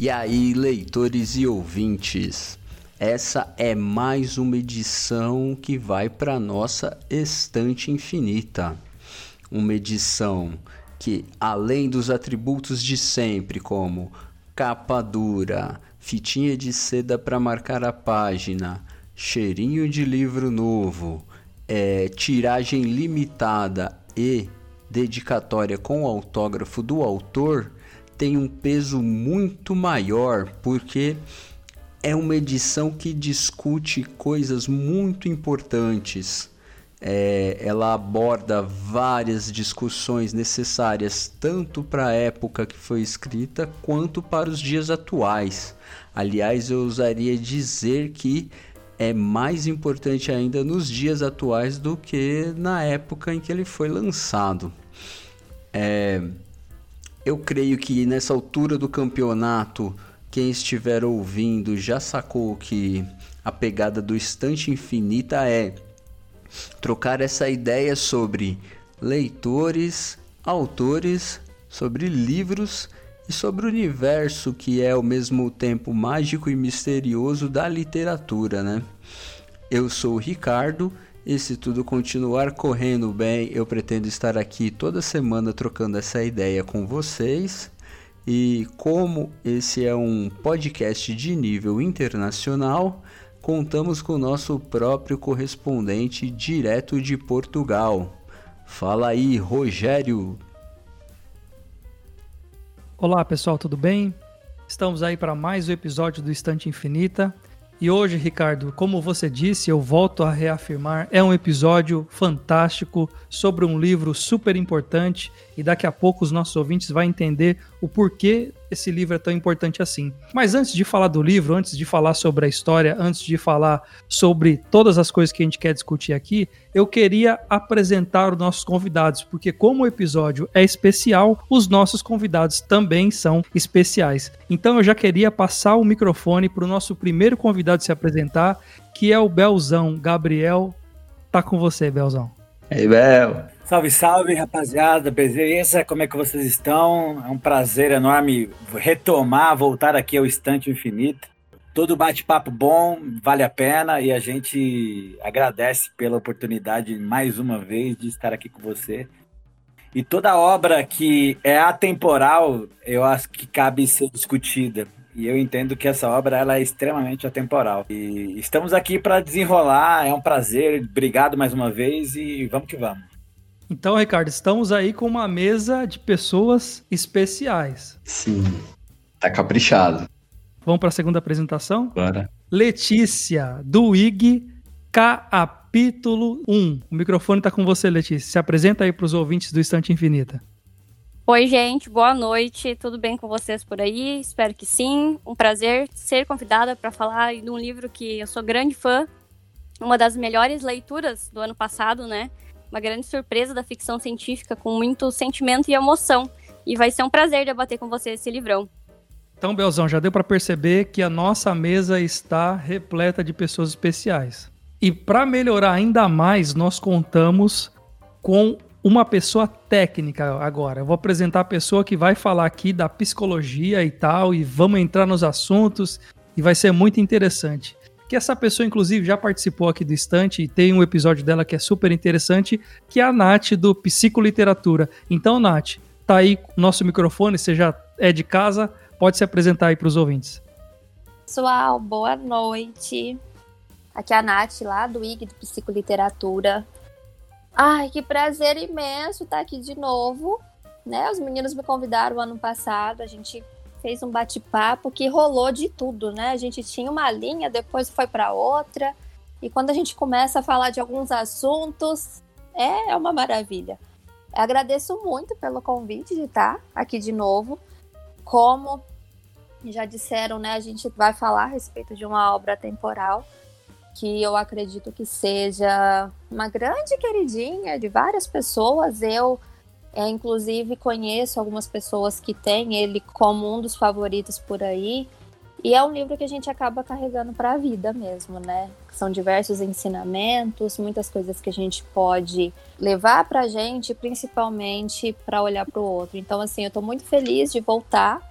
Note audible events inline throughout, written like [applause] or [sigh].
E aí, leitores e ouvintes, essa é mais uma edição que vai para nossa estante infinita. Uma edição que, além dos atributos de sempre, como capa dura, fitinha de seda para marcar a página, cheirinho de livro novo, é, tiragem limitada e dedicatória com o autógrafo do autor, tem um peso muito maior, porque é uma edição que discute coisas muito importantes. É, ela aborda várias discussões necessárias tanto para a época que foi escrita quanto para os dias atuais. Aliás, eu ousaria dizer que é mais importante ainda nos dias atuais do que na época em que ele foi lançado. É, eu creio que nessa altura do campeonato, quem estiver ouvindo já sacou que a pegada do Estante Infinita é trocar essa ideia sobre leitores, autores, sobre livros e sobre o universo que é ao mesmo tempo mágico e misterioso da literatura, né? Eu sou o Ricardo e se tudo continuar correndo bem, eu pretendo estar aqui toda semana trocando essa ideia com vocês. E como esse é um podcast de nível internacional, contamos com o nosso próprio correspondente direto de Portugal. Fala aí, Rogério. Olá pessoal, tudo bem? Estamos aí para mais um episódio do Estante Infinita. E hoje, Ricardo, como você disse, eu volto a reafirmar, é um episódio fantástico sobre um livro super importante e daqui a pouco os nossos ouvintes vão entender o porquê esse livro é tão importante assim. Mas antes de falar do livro, antes de falar sobre a história, antes de falar sobre todas as coisas que a gente quer discutir aqui, eu queria apresentar os nossos convidados, porque como o episódio é especial, os nossos convidados também são especiais. Então eu já queria passar o microfone para o nosso primeiro convidado se apresentar, que é o Belzão. Gabriel, tá com você, Belzão. Ei, Bel. Salve, salve, rapaziada, beleza? Como é que vocês estão? É um prazer enorme retomar, voltar aqui ao Estante Infinito. Todo bate-papo bom, vale a pena e a gente agradece pela oportunidade mais uma vez de estar aqui com você. E toda obra que é atemporal, eu acho que cabe ser discutida. E eu entendo que essa obra ela é extremamente atemporal. E estamos aqui para desenrolar, é um prazer. Obrigado mais uma vez e vamos que vamos. Então, Ricardo, estamos aí com uma mesa de pessoas especiais. Sim, tá caprichado. Vamos para a segunda apresentação? Bora. Letícia, do IG capítulo 1. O microfone está com você, Letícia. Se apresenta aí para os ouvintes do Estante Infinita. Oi, gente, boa noite. Tudo bem com vocês por aí? Espero que sim. Um prazer ser convidada para falar de um livro que eu sou grande fã, uma das melhores leituras do ano passado, né? Uma grande surpresa da ficção científica com muito sentimento e emoção. E vai ser um prazer debater com você esse livrão. Então, Belzão, já deu para perceber que a nossa mesa está repleta de pessoas especiais. E para melhorar ainda mais, nós contamos com uma pessoa técnica agora. Eu vou apresentar a pessoa que vai falar aqui da psicologia e tal, e vamos entrar nos assuntos, e vai ser muito interessante que essa pessoa, inclusive, já participou aqui do Estante e tem um episódio dela que é super interessante, que é a Nath do Psicoliteratura. Então, Nath, tá aí nosso microfone, você já é de casa, pode se apresentar aí para os ouvintes. Pessoal, boa noite. Aqui é a Nath, lá do IG do Psicoliteratura. Ai, que prazer imenso estar aqui de novo. Né? Os meninos me convidaram ano passado, a gente fez um bate-papo que rolou de tudo, né? A gente tinha uma linha, depois foi para outra. E quando a gente começa a falar de alguns assuntos, é uma maravilha. Agradeço muito pelo convite de estar aqui de novo. Como já disseram, né, a gente vai falar a respeito de uma obra temporal que eu acredito que seja uma grande queridinha de várias pessoas. Eu é, inclusive, conheço algumas pessoas que têm ele como um dos favoritos por aí. E é um livro que a gente acaba carregando para a vida mesmo, né? São diversos ensinamentos, muitas coisas que a gente pode levar para a gente, principalmente para olhar para o outro. Então, assim, eu estou muito feliz de voltar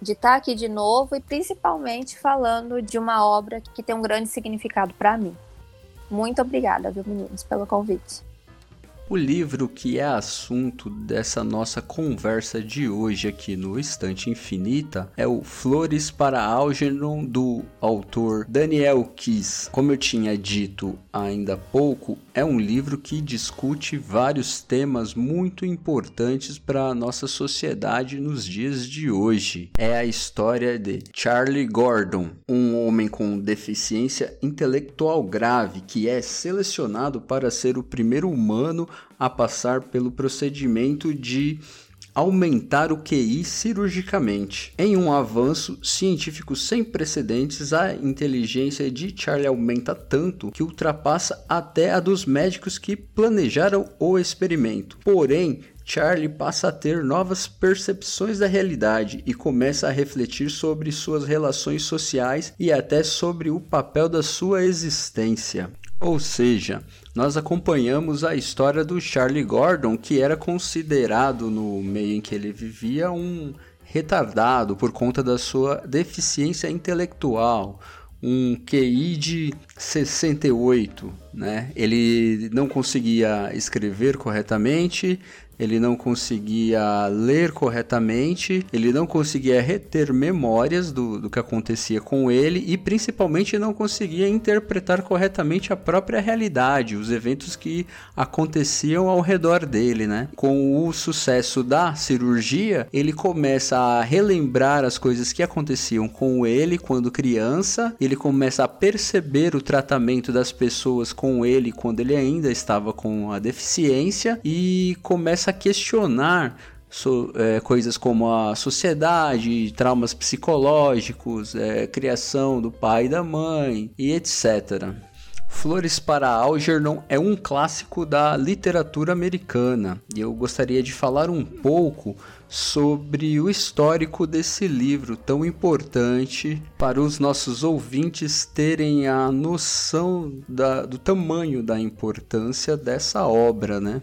de estar aqui de novo e principalmente falando de uma obra que tem um grande significado para mim. Muito obrigada, viu, meninos, pelo convite. O livro que é assunto dessa nossa conversa de hoje aqui no Estante Infinita é o Flores para Algernon do autor Daniel Kiss. Como eu tinha dito ainda há pouco, é um livro que discute vários temas muito importantes para a nossa sociedade nos dias de hoje. É a história de Charlie Gordon, um homem com deficiência intelectual grave que é selecionado para ser o primeiro humano a passar pelo procedimento de aumentar o QI cirurgicamente. Em um avanço científico sem precedentes, a inteligência de Charlie aumenta tanto que ultrapassa até a dos médicos que planejaram o experimento. Porém, Charlie passa a ter novas percepções da realidade e começa a refletir sobre suas relações sociais e até sobre o papel da sua existência. Ou seja, nós acompanhamos a história do Charlie Gordon, que era considerado no meio em que ele vivia um retardado por conta da sua deficiência intelectual, um QI de 68, né? Ele não conseguia escrever corretamente, ele não conseguia ler corretamente, ele não conseguia reter memórias do, do que acontecia com ele e principalmente não conseguia interpretar corretamente a própria realidade, os eventos que aconteciam ao redor dele, né? Com o sucesso da cirurgia, ele começa a relembrar as coisas que aconteciam com ele quando criança, ele começa a perceber o tratamento das pessoas com ele quando ele ainda estava com a deficiência e começa a questionar so, é, coisas como a sociedade, traumas psicológicos, é, criação do pai e da mãe e etc. Flores para Algernon é um clássico da literatura americana e eu gostaria de falar um pouco sobre o histórico desse livro tão importante para os nossos ouvintes terem a noção da, do tamanho da importância dessa obra, né?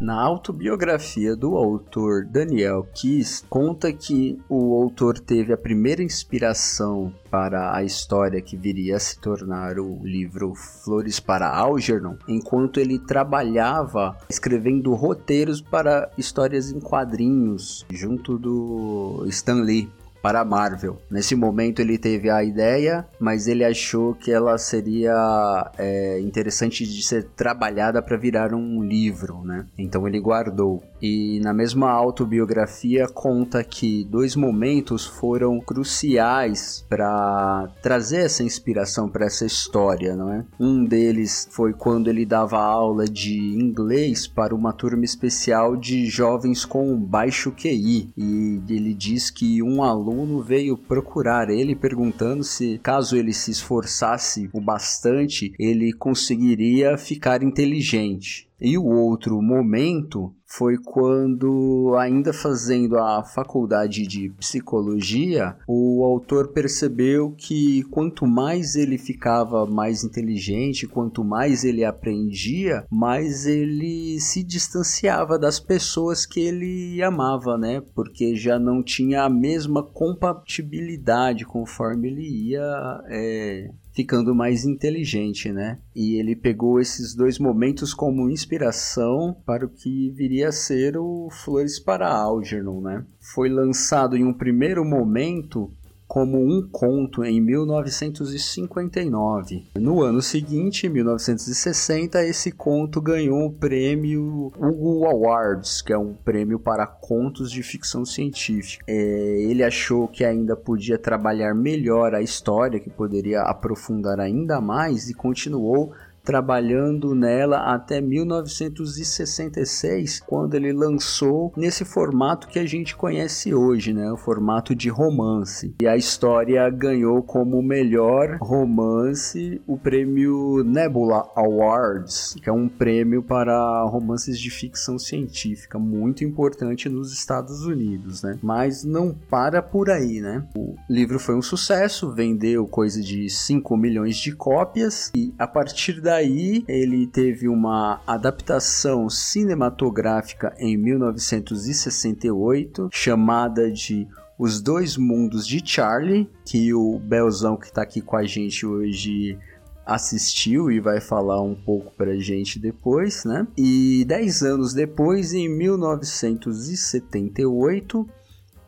Na autobiografia do autor Daniel Kiss, conta que o autor teve a primeira inspiração para a história que viria a se tornar o livro Flores para Algernon, enquanto ele trabalhava escrevendo roteiros para histórias em quadrinhos junto do Stan Lee para a Marvel. Nesse momento ele teve a ideia, mas ele achou que ela seria é, interessante de ser trabalhada para virar um livro, né? Então ele guardou. E na mesma autobiografia conta que dois momentos foram cruciais para trazer essa inspiração para essa história, não é? Um deles foi quando ele dava aula de inglês para uma turma especial de jovens com baixo QI e ele diz que um aluno veio procurar ele perguntando se, caso ele se esforçasse o bastante, ele conseguiria ficar inteligente. E o outro momento foi quando, ainda fazendo a faculdade de psicologia, o autor percebeu que quanto mais ele ficava mais inteligente, quanto mais ele aprendia, mais ele se distanciava das pessoas que ele amava, né? Porque já não tinha a mesma compatibilidade conforme ele ia é, ficando mais inteligente, né? E ele pegou esses dois momentos como inspiração para o que viria a ser o Flores para Algernon, né? Foi lançado em um primeiro momento como um conto em 1959. No ano seguinte, 1960, esse conto ganhou o prêmio Hugo Awards, que é um prêmio para contos de ficção científica. É, ele achou que ainda podia trabalhar melhor a história, que poderia aprofundar ainda mais e continuou trabalhando nela até 1966, quando ele lançou nesse formato que a gente conhece hoje, né, o formato de romance. E a história ganhou como melhor romance o prêmio Nebula Awards, que é um prêmio para romances de ficção científica muito importante nos Estados Unidos, né? Mas não para por aí, né? O livro foi um sucesso, vendeu coisa de 5 milhões de cópias e a partir da daí ele teve uma adaptação cinematográfica em 1968 chamada de Os Dois Mundos de Charlie, que o Belzão que está aqui com a gente hoje assistiu e vai falar um pouco pra gente depois, né? E dez anos depois, em 1978,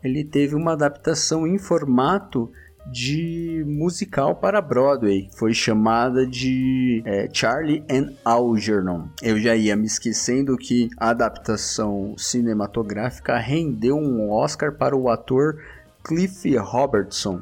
ele teve uma adaptação em formato de musical para Broadway. Foi chamada de é, Charlie and Algernon. Eu já ia me esquecendo que a adaptação cinematográfica rendeu um Oscar para o ator Cliff Robertson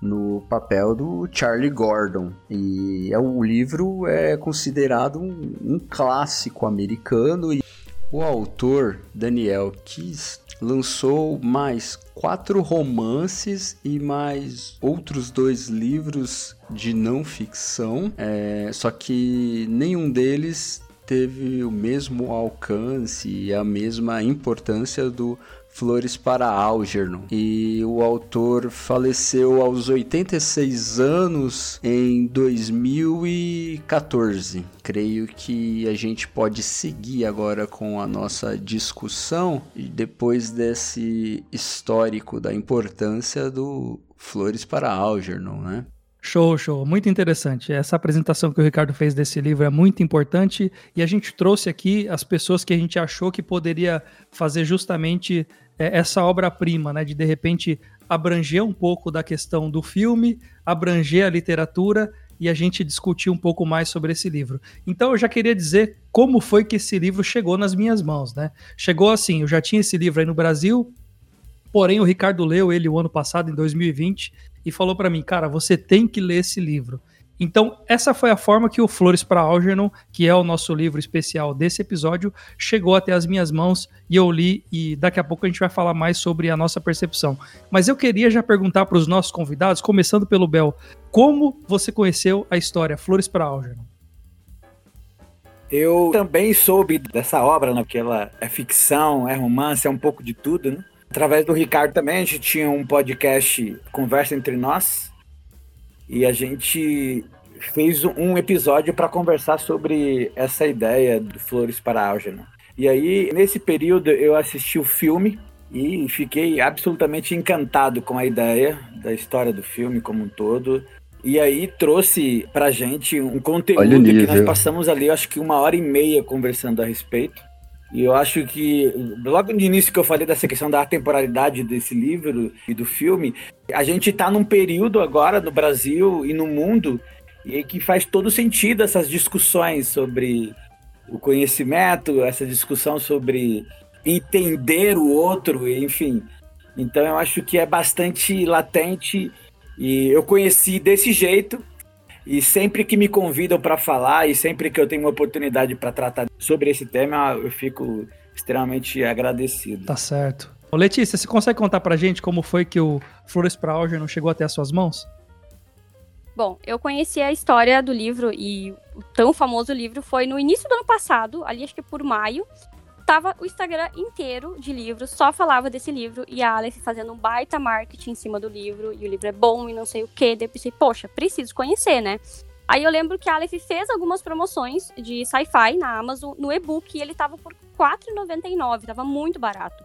no papel do Charlie Gordon. E é, o livro é considerado um, um clássico americano. E o autor, Daniel Kiss, lançou mais quatro romances e mais outros dois livros de não ficção, é, só que nenhum deles teve o mesmo alcance e a mesma importância do Flores para Algernon. E o autor faleceu aos 86 anos em 2014. Creio que a gente pode seguir agora com a nossa discussão depois desse histórico da importância do Flores para Algernon, né? Show, show. Muito interessante. Essa apresentação que o Ricardo fez desse livro é muito importante e a gente trouxe aqui as pessoas que a gente achou que poderia fazer justamente é, essa obra-prima, né? De de repente abranger um pouco da questão do filme, abranger a literatura e a gente discutir um pouco mais sobre esse livro. Então eu já queria dizer como foi que esse livro chegou nas minhas mãos, né? Chegou assim, eu já tinha esse livro aí no Brasil, porém o Ricardo leu ele o ano passado, em 2020, e falou para mim, cara, você tem que ler esse livro. Então, essa foi a forma que o Flores para Algernon, que é o nosso livro especial desse episódio, chegou até as minhas mãos e eu li e daqui a pouco a gente vai falar mais sobre a nossa percepção. Mas eu queria já perguntar para os nossos convidados, começando pelo Bel, como você conheceu a história Flores para Algernon? Eu também soube dessa obra, né, porque ela é ficção, é romance, é um pouco de tudo, né? Através do Ricardo também, a gente tinha um podcast Conversa Entre Nós, e a gente fez um episódio para conversar sobre essa ideia do Flores para Algernon. E aí, nesse período, eu assisti o filme e fiquei absolutamente encantado com a ideia da história do filme como um todo. E aí trouxe pra gente um conteúdo que nós passamos ali, acho que uma hora e meia conversando a respeito. E eu acho que, logo no início que eu falei dessa questão da temporalidade desse livro e do filme, a gente está num período agora no Brasil e no mundo e que faz todo sentido essas discussões sobre o conhecimento, essa discussão sobre entender o outro, enfim. Então eu acho que é bastante latente e eu conheci desse jeito e sempre que me convidam para falar e sempre que eu tenho uma oportunidade para tratar sobre esse tema, eu fico extremamente agradecido. Tá certo. Ô Letícia, você consegue contar pra gente como foi que o Flores para não chegou até as suas mãos? Bom, eu conheci a história do livro e o tão famoso livro foi no início do ano passado, ali acho que por maio, tava o Instagram inteiro de livros, só falava desse livro e a Aleph fazendo um baita marketing em cima do livro, e o livro é bom e não sei o que. Daí eu pensei, poxa, preciso conhecer, né? Aí eu lembro que a Aleph fez algumas promoções de sci-fi na Amazon no e-book e ele tava por R$4,99, tava muito barato.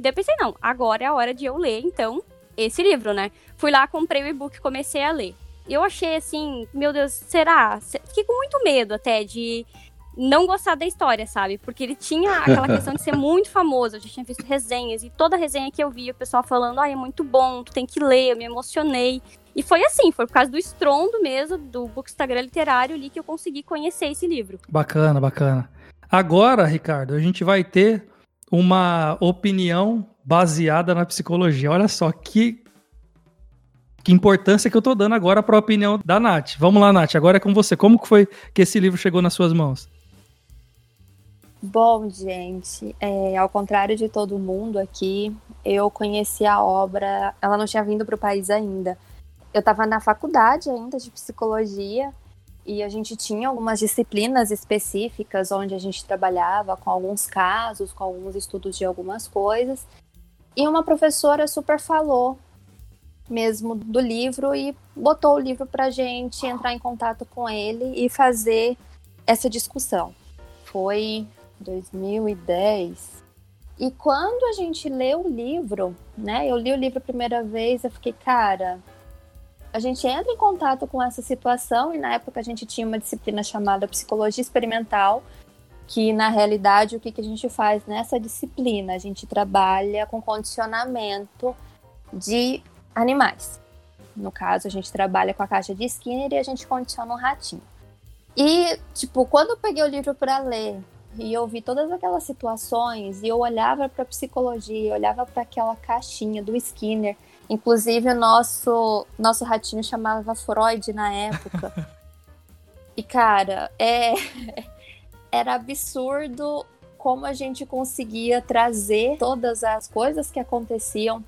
Daí eu pensei, não, agora é a hora de eu ler, então, esse livro, né? Fui lá, comprei o e-book comecei a ler. Eu achei assim, meu Deus, será? Fiquei com muito medo até de não gostar da história, sabe? Porque ele tinha aquela [laughs] questão de ser muito famoso. Eu já tinha visto resenhas e toda resenha que eu via, o pessoal falando, ah, é muito bom, tu tem que ler, eu me emocionei. E foi assim, foi por causa do estrondo mesmo do Bookstagram literário ali que eu consegui conhecer esse livro. Bacana, bacana. Agora, Ricardo, a gente vai ter uma opinião baseada na psicologia. Olha só que que importância que eu tô dando agora para a opinião da Nath. Vamos lá, Nath, agora é com você. Como que foi que esse livro chegou nas suas mãos? Bom, gente, é, ao contrário de todo mundo aqui, eu conheci a obra, ela não tinha vindo para o país ainda. Eu estava na faculdade ainda de psicologia e a gente tinha algumas disciplinas específicas onde a gente trabalhava com alguns casos, com alguns estudos de algumas coisas. E uma professora super falou mesmo do livro e botou o livro para gente entrar em contato com ele e fazer essa discussão. Foi 2010. E quando a gente lê o livro, né? Eu li o livro a primeira vez, eu fiquei, cara, a gente entra em contato com essa situação e na época a gente tinha uma disciplina chamada psicologia experimental, que na realidade o que, que a gente faz nessa disciplina? A gente trabalha com condicionamento de animais. No caso, a gente trabalha com a caixa de Skinner e a gente condiciona um ratinho. E, tipo, quando eu peguei o livro para ler e eu vi todas aquelas situações e eu olhava para psicologia, olhava para aquela caixinha do Skinner, inclusive o nosso nosso ratinho chamava Freud na época. [laughs] e cara, é [laughs] era absurdo como a gente conseguia trazer todas as coisas que aconteciam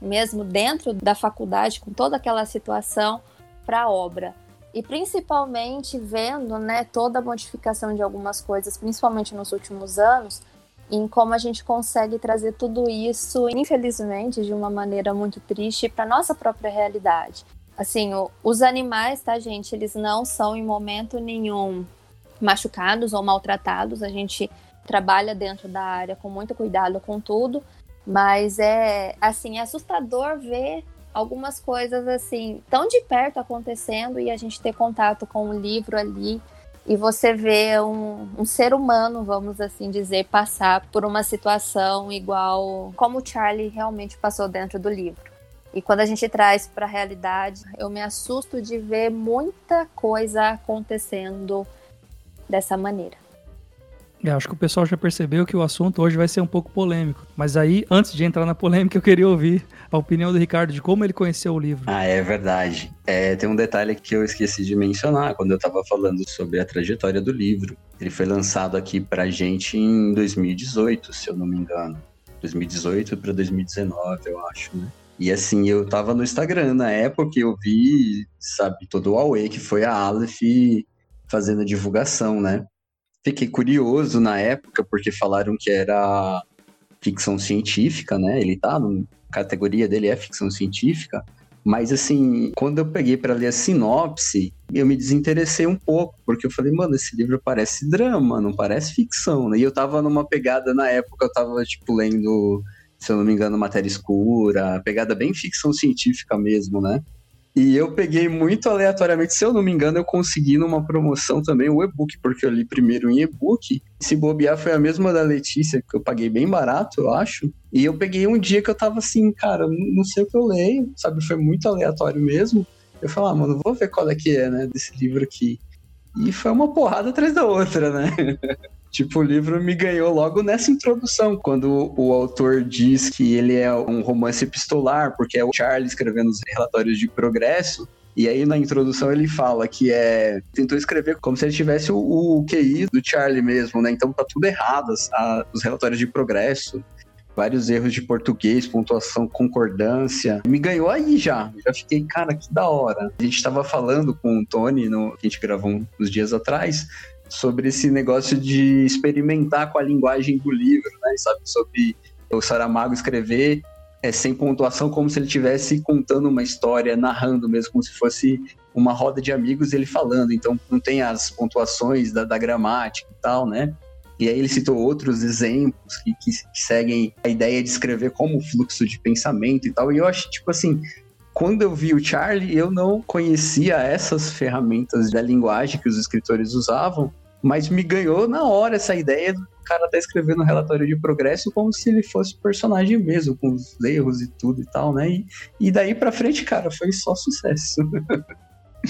mesmo dentro da faculdade com toda aquela situação para a obra e principalmente vendo né, toda a modificação de algumas coisas, principalmente nos últimos anos, em como a gente consegue trazer tudo isso, infelizmente, de uma maneira muito triste para nossa própria realidade. Assim, o, os animais, tá, gente, eles não são em momento nenhum machucados ou maltratados. A gente trabalha dentro da área com muito cuidado com tudo, mas é assim, é assustador ver algumas coisas assim tão de perto acontecendo e a gente ter contato com o livro ali e você vê um, um, ser humano, vamos assim dizer, passar por uma situação igual como o Charlie realmente passou dentro do livro. E quando a gente traz para a realidade, eu me assusto de ver muita coisa acontecendo dessa maneira. É, acho que o pessoal já percebeu que o assunto hoje vai ser um pouco polêmico. Mas aí, antes de entrar na polêmica, eu queria ouvir a opinião do Ricardo de como ele conheceu o livro. Ah, é verdade. É, tem um detalhe que eu esqueci de mencionar quando eu estava falando sobre a trajetória do livro. Ele foi lançado aqui pra gente em 2018, se eu não me engano. 2018 para 2019, eu acho, né? E assim, eu tava no Instagram na época eu vi, sabe, todo o Aue que foi a Aleph fazendo a divulgação, né? Fiquei curioso na época, porque falaram que era ficção científica, né? Ele tá, na categoria dele é ficção científica. Mas assim, quando eu peguei para ler a sinopse, eu me desinteressei um pouco, porque eu falei, mano, esse livro parece drama, não parece ficção, né? E eu tava numa pegada na época, eu tava tipo lendo, se eu não me engano, Matéria Escura, pegada bem ficção científica mesmo, né? E eu peguei muito aleatoriamente, se eu não me engano, eu consegui numa promoção também o e-book, porque eu li primeiro em e-book. Se bobear foi a mesma da Letícia, que eu paguei bem barato, eu acho. E eu peguei um dia que eu tava assim, cara, não sei o que eu leio, sabe? Foi muito aleatório mesmo. Eu falei, ah, mano, vou ver qual é que é, né, desse livro aqui. E foi uma porrada atrás da outra, né? [laughs] Tipo, o livro me ganhou logo nessa introdução, quando o autor diz que ele é um romance epistolar, porque é o Charlie escrevendo os relatórios de progresso. E aí na introdução ele fala que é tentou escrever como se ele tivesse o, o QI do Charlie mesmo, né? Então tá tudo errado, a, os relatórios de progresso, vários erros de português, pontuação, concordância. Me ganhou aí já. Já fiquei, cara, que da hora. A gente estava falando com o Tony, no, que a gente gravou uns dias atrás, sobre esse negócio de experimentar com a linguagem do livro, né? Sabe, sobre o Saramago escrever é, sem pontuação, como se ele estivesse contando uma história, narrando mesmo, como se fosse uma roda de amigos ele falando. Então não tem as pontuações da, da gramática e tal, né? E aí ele citou outros exemplos que, que, que, seguem a ideia de escrever como fluxo de pensamento e tal. E eu acho, tipo assim, quando eu vi o Charlie, eu não conhecia essas ferramentas da linguagem que os escritores usavam. Mas me ganhou na hora essa ideia do cara tá escrevendo um relatório de progresso como se ele fosse personagem mesmo, com os erros e tudo e tal, né? E, e daí pra frente, cara, foi só sucesso.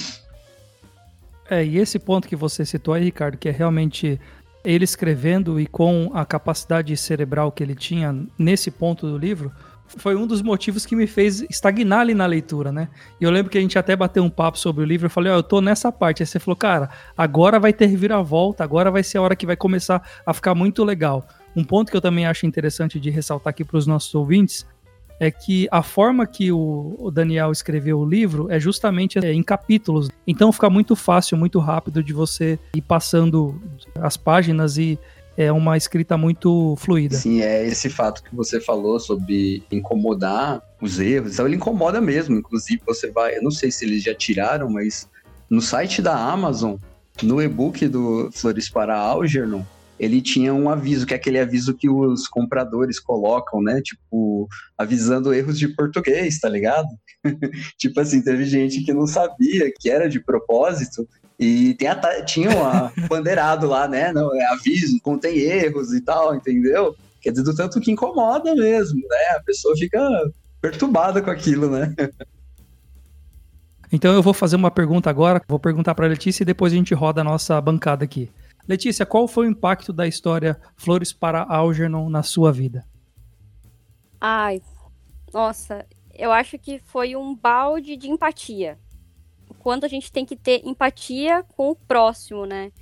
[laughs] é, e esse ponto que você citou aí, Ricardo, que é realmente ele escrevendo e com a capacidade cerebral que ele tinha nesse ponto do livro, foi um dos motivos que me fez estagnar ali na leitura, né? E eu lembro que a gente até bateu um papo sobre o livro, eu falei, ó, oh, eu tô nessa parte. Aí você falou, cara, agora vai ter reviravolta, agora vai ser a hora que vai começar a ficar muito legal. Um ponto que eu também acho interessante de ressaltar aqui para os nossos ouvintes é que a forma que o Daniel escreveu o livro é justamente é, em capítulos. Então fica muito fácil, muito rápido de você ir passando as páginas e é uma escrita muito fluida. Sim, é esse fato que você falou sobre incomodar os erros. Então, ele incomoda mesmo. Inclusive, você vai. Eu não sei se eles já tiraram, mas no site da Amazon No e-book do Flores para Algernon, ele tinha um aviso, que é aquele aviso que os compradores colocam, né? Tipo, avisando erros de português, tá ligado? [laughs] tipo assim, teve gente que não sabia que era de propósito e tem a, tinha um bandeirado lá, né? Não, é aviso, contém erros e tal, entendeu? Quer dizer, do tanto que incomoda mesmo, né? A pessoa fica perturbada com aquilo, né? Então eu vou fazer uma pergunta agora, vou perguntar para a Letícia e depois a gente roda a nossa bancada aqui. Letícia, qual foi o impacto da história Flores para Algernon na sua vida? Ai, nossa, eu acho que foi um balde de empatia. Quando a gente tem que ter empatia com o próximo, né?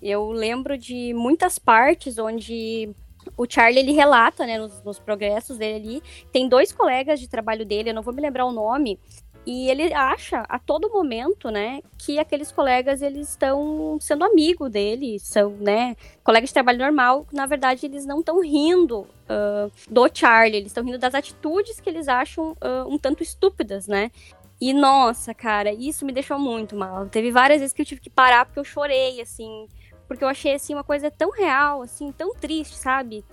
Eu lembro de muitas partes onde o Charlie ele relata, né, nos, nos progressos dele ali. Tem dois colegas de trabalho dele, eu não vou me lembrar o nome, e ele acha a todo momento, né, que aqueles colegas eles estão sendo amigo dele, são, né, colegas de trabalho normal. Na verdade, eles não estão rindo uh, do Charlie, eles estão rindo das atitudes que eles acham uh, um tanto estúpidas, né? E nossa, cara, isso me deixou muito mal. Teve várias vezes que eu tive que parar porque eu chorei, assim, porque eu achei assim uma coisa tão real, assim, tão triste, sabe?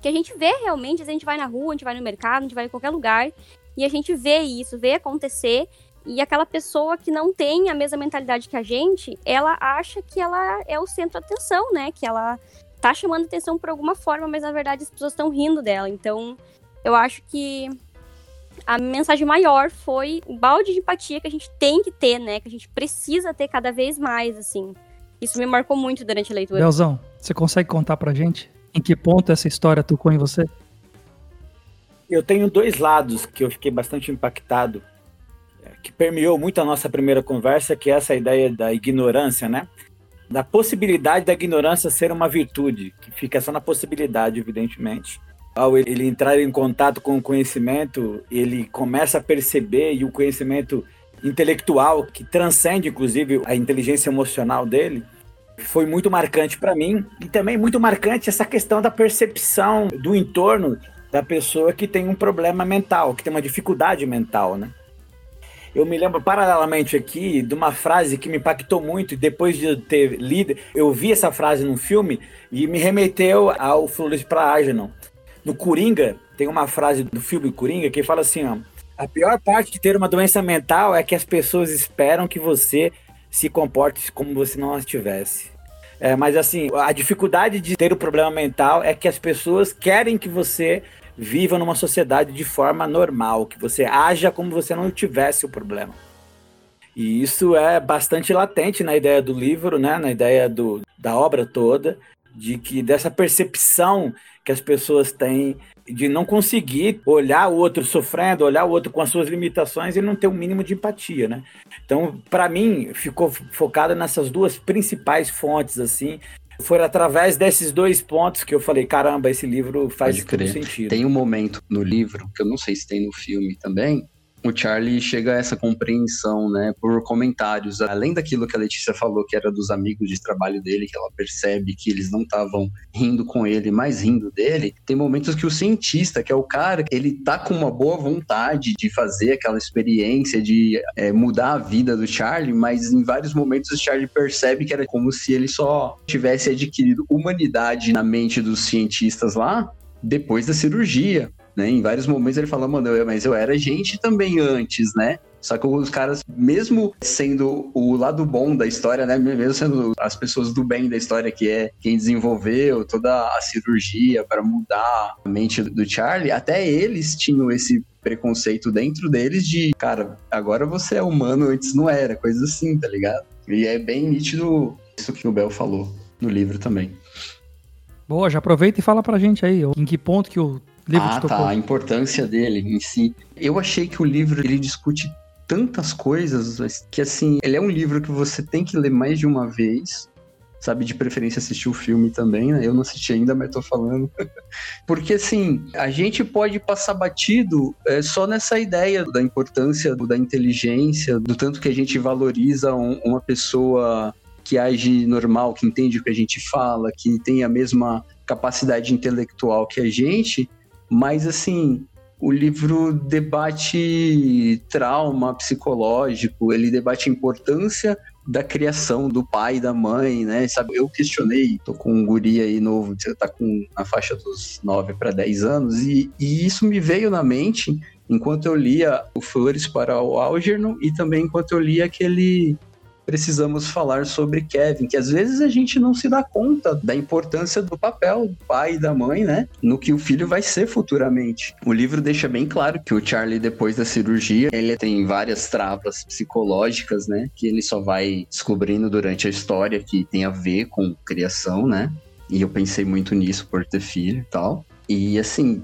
Que a gente vê realmente, a gente vai na rua, a gente vai no mercado, a gente vai em qualquer lugar e a gente vê isso, vê acontecer. E aquela pessoa que não tem a mesma mentalidade que a gente, ela acha que ela é o centro de atenção, né? Que ela tá chamando atenção por alguma forma, mas na verdade as pessoas estão rindo dela. Então, eu acho que a mensagem maior foi o balde de empatia que a gente tem que ter, né? Que a gente precisa ter cada vez mais, assim. Isso me marcou muito durante a leitura. Belzão, você consegue contar pra gente em que ponto essa história tocou em você? Eu tenho dois lados que eu fiquei bastante impactado, é, que permeou muito a nossa primeira conversa, que é essa ideia da ignorância, né? Da possibilidade da ignorância ser uma virtude, que fica só na possibilidade, evidentemente. Ao ele entrar em contato com o conhecimento, ele começa a perceber e o conhecimento intelectual, que transcende inclusive a inteligência emocional dele, foi muito marcante para mim e também muito marcante essa questão da percepção do entorno da pessoa que tem um problema mental, que tem uma dificuldade mental, né? Eu me lembro paralelamente aqui de uma frase que me impactou muito, depois de eu ter lido, eu vi essa frase num filme e me remeteu ao Flores para Agnon. No Coringa, tem uma frase do filme Coringa que fala assim, ó, a pior parte de ter uma doença mental é que as pessoas esperam que você se comporte como você não as tivesse. É, mas assim, a dificuldade de ter o problema mental é que as pessoas querem que você viva numa sociedade de forma normal, que você haja como você não tivesse o problema. E isso é bastante latente na ideia do livro, né, na ideia do, da obra toda, de que dessa percepção que as pessoas têm de não conseguir olhar o outro sofrendo, olhar o outro com as suas limitações e não ter um mínimo de empatia, né? Então, para mim, ficou focada nessas duas principais fontes assim foi através desses dois pontos que eu falei, caramba, esse livro faz todo sentido. Tem um momento no livro, que eu não sei se tem no filme também, o Charlie chega a essa compreensão, né, por comentários, além daquilo que a Letícia falou, que era dos amigos de trabalho dele, que ela percebe que eles não estavam rindo com ele, mas rindo dele. Tem momentos que o cientista, que é o cara, ele tá com uma boa vontade de fazer aquela experiência, de é, mudar a vida do Charlie, mas em vários momentos o Charlie percebe que era como se ele só tivesse adquirido humanidade na mente dos cientistas lá depois da cirurgia. Né? Em vários momentos ele fala, mano, eu, mas eu era gente também antes, né? Só que os caras, mesmo sendo o lado bom da história, né? Mesmo sendo as pessoas do bem da história, que é quem desenvolveu toda a cirurgia para mudar a mente do Charlie, até eles tinham esse preconceito dentro deles de, cara, agora você é humano, antes não era, coisa assim, tá ligado? E é bem nítido isso que o Bel falou no livro também. Boa, já aproveita e fala pra gente aí, em que ponto que o livro ah, tá, a importância dele em si. Eu achei que o livro ele discute tantas coisas que assim, ele é um livro que você tem que ler mais de uma vez. Sabe, de preferência assistir o filme também, né? Eu não assisti ainda, mas tô falando. [laughs] Porque, assim, a gente pode passar batido é, só nessa ideia da importância da inteligência, do tanto que a gente valoriza um, uma pessoa que age normal, que entende o que a gente fala, que tem a mesma capacidade intelectual que a gente, mas assim, o livro debate trauma psicológico, ele debate a importância da criação do pai da mãe, né? Sabe, eu questionei, tô com um guri aí novo, tá com a faixa dos 9 para 10 anos, e, e isso me veio na mente enquanto eu lia o Flores para o Algernon e também enquanto eu lia aquele precisamos falar sobre Kevin, que às vezes a gente não se dá conta da importância do papel do pai e da mãe, né, no que o filho vai ser futuramente. O livro deixa bem claro que o Charlie depois da cirurgia, ele tem várias travas psicológicas, né, que ele só vai descobrindo durante a história que tem a ver com criação, né? E eu pensei muito nisso por ter filho e tal. E assim,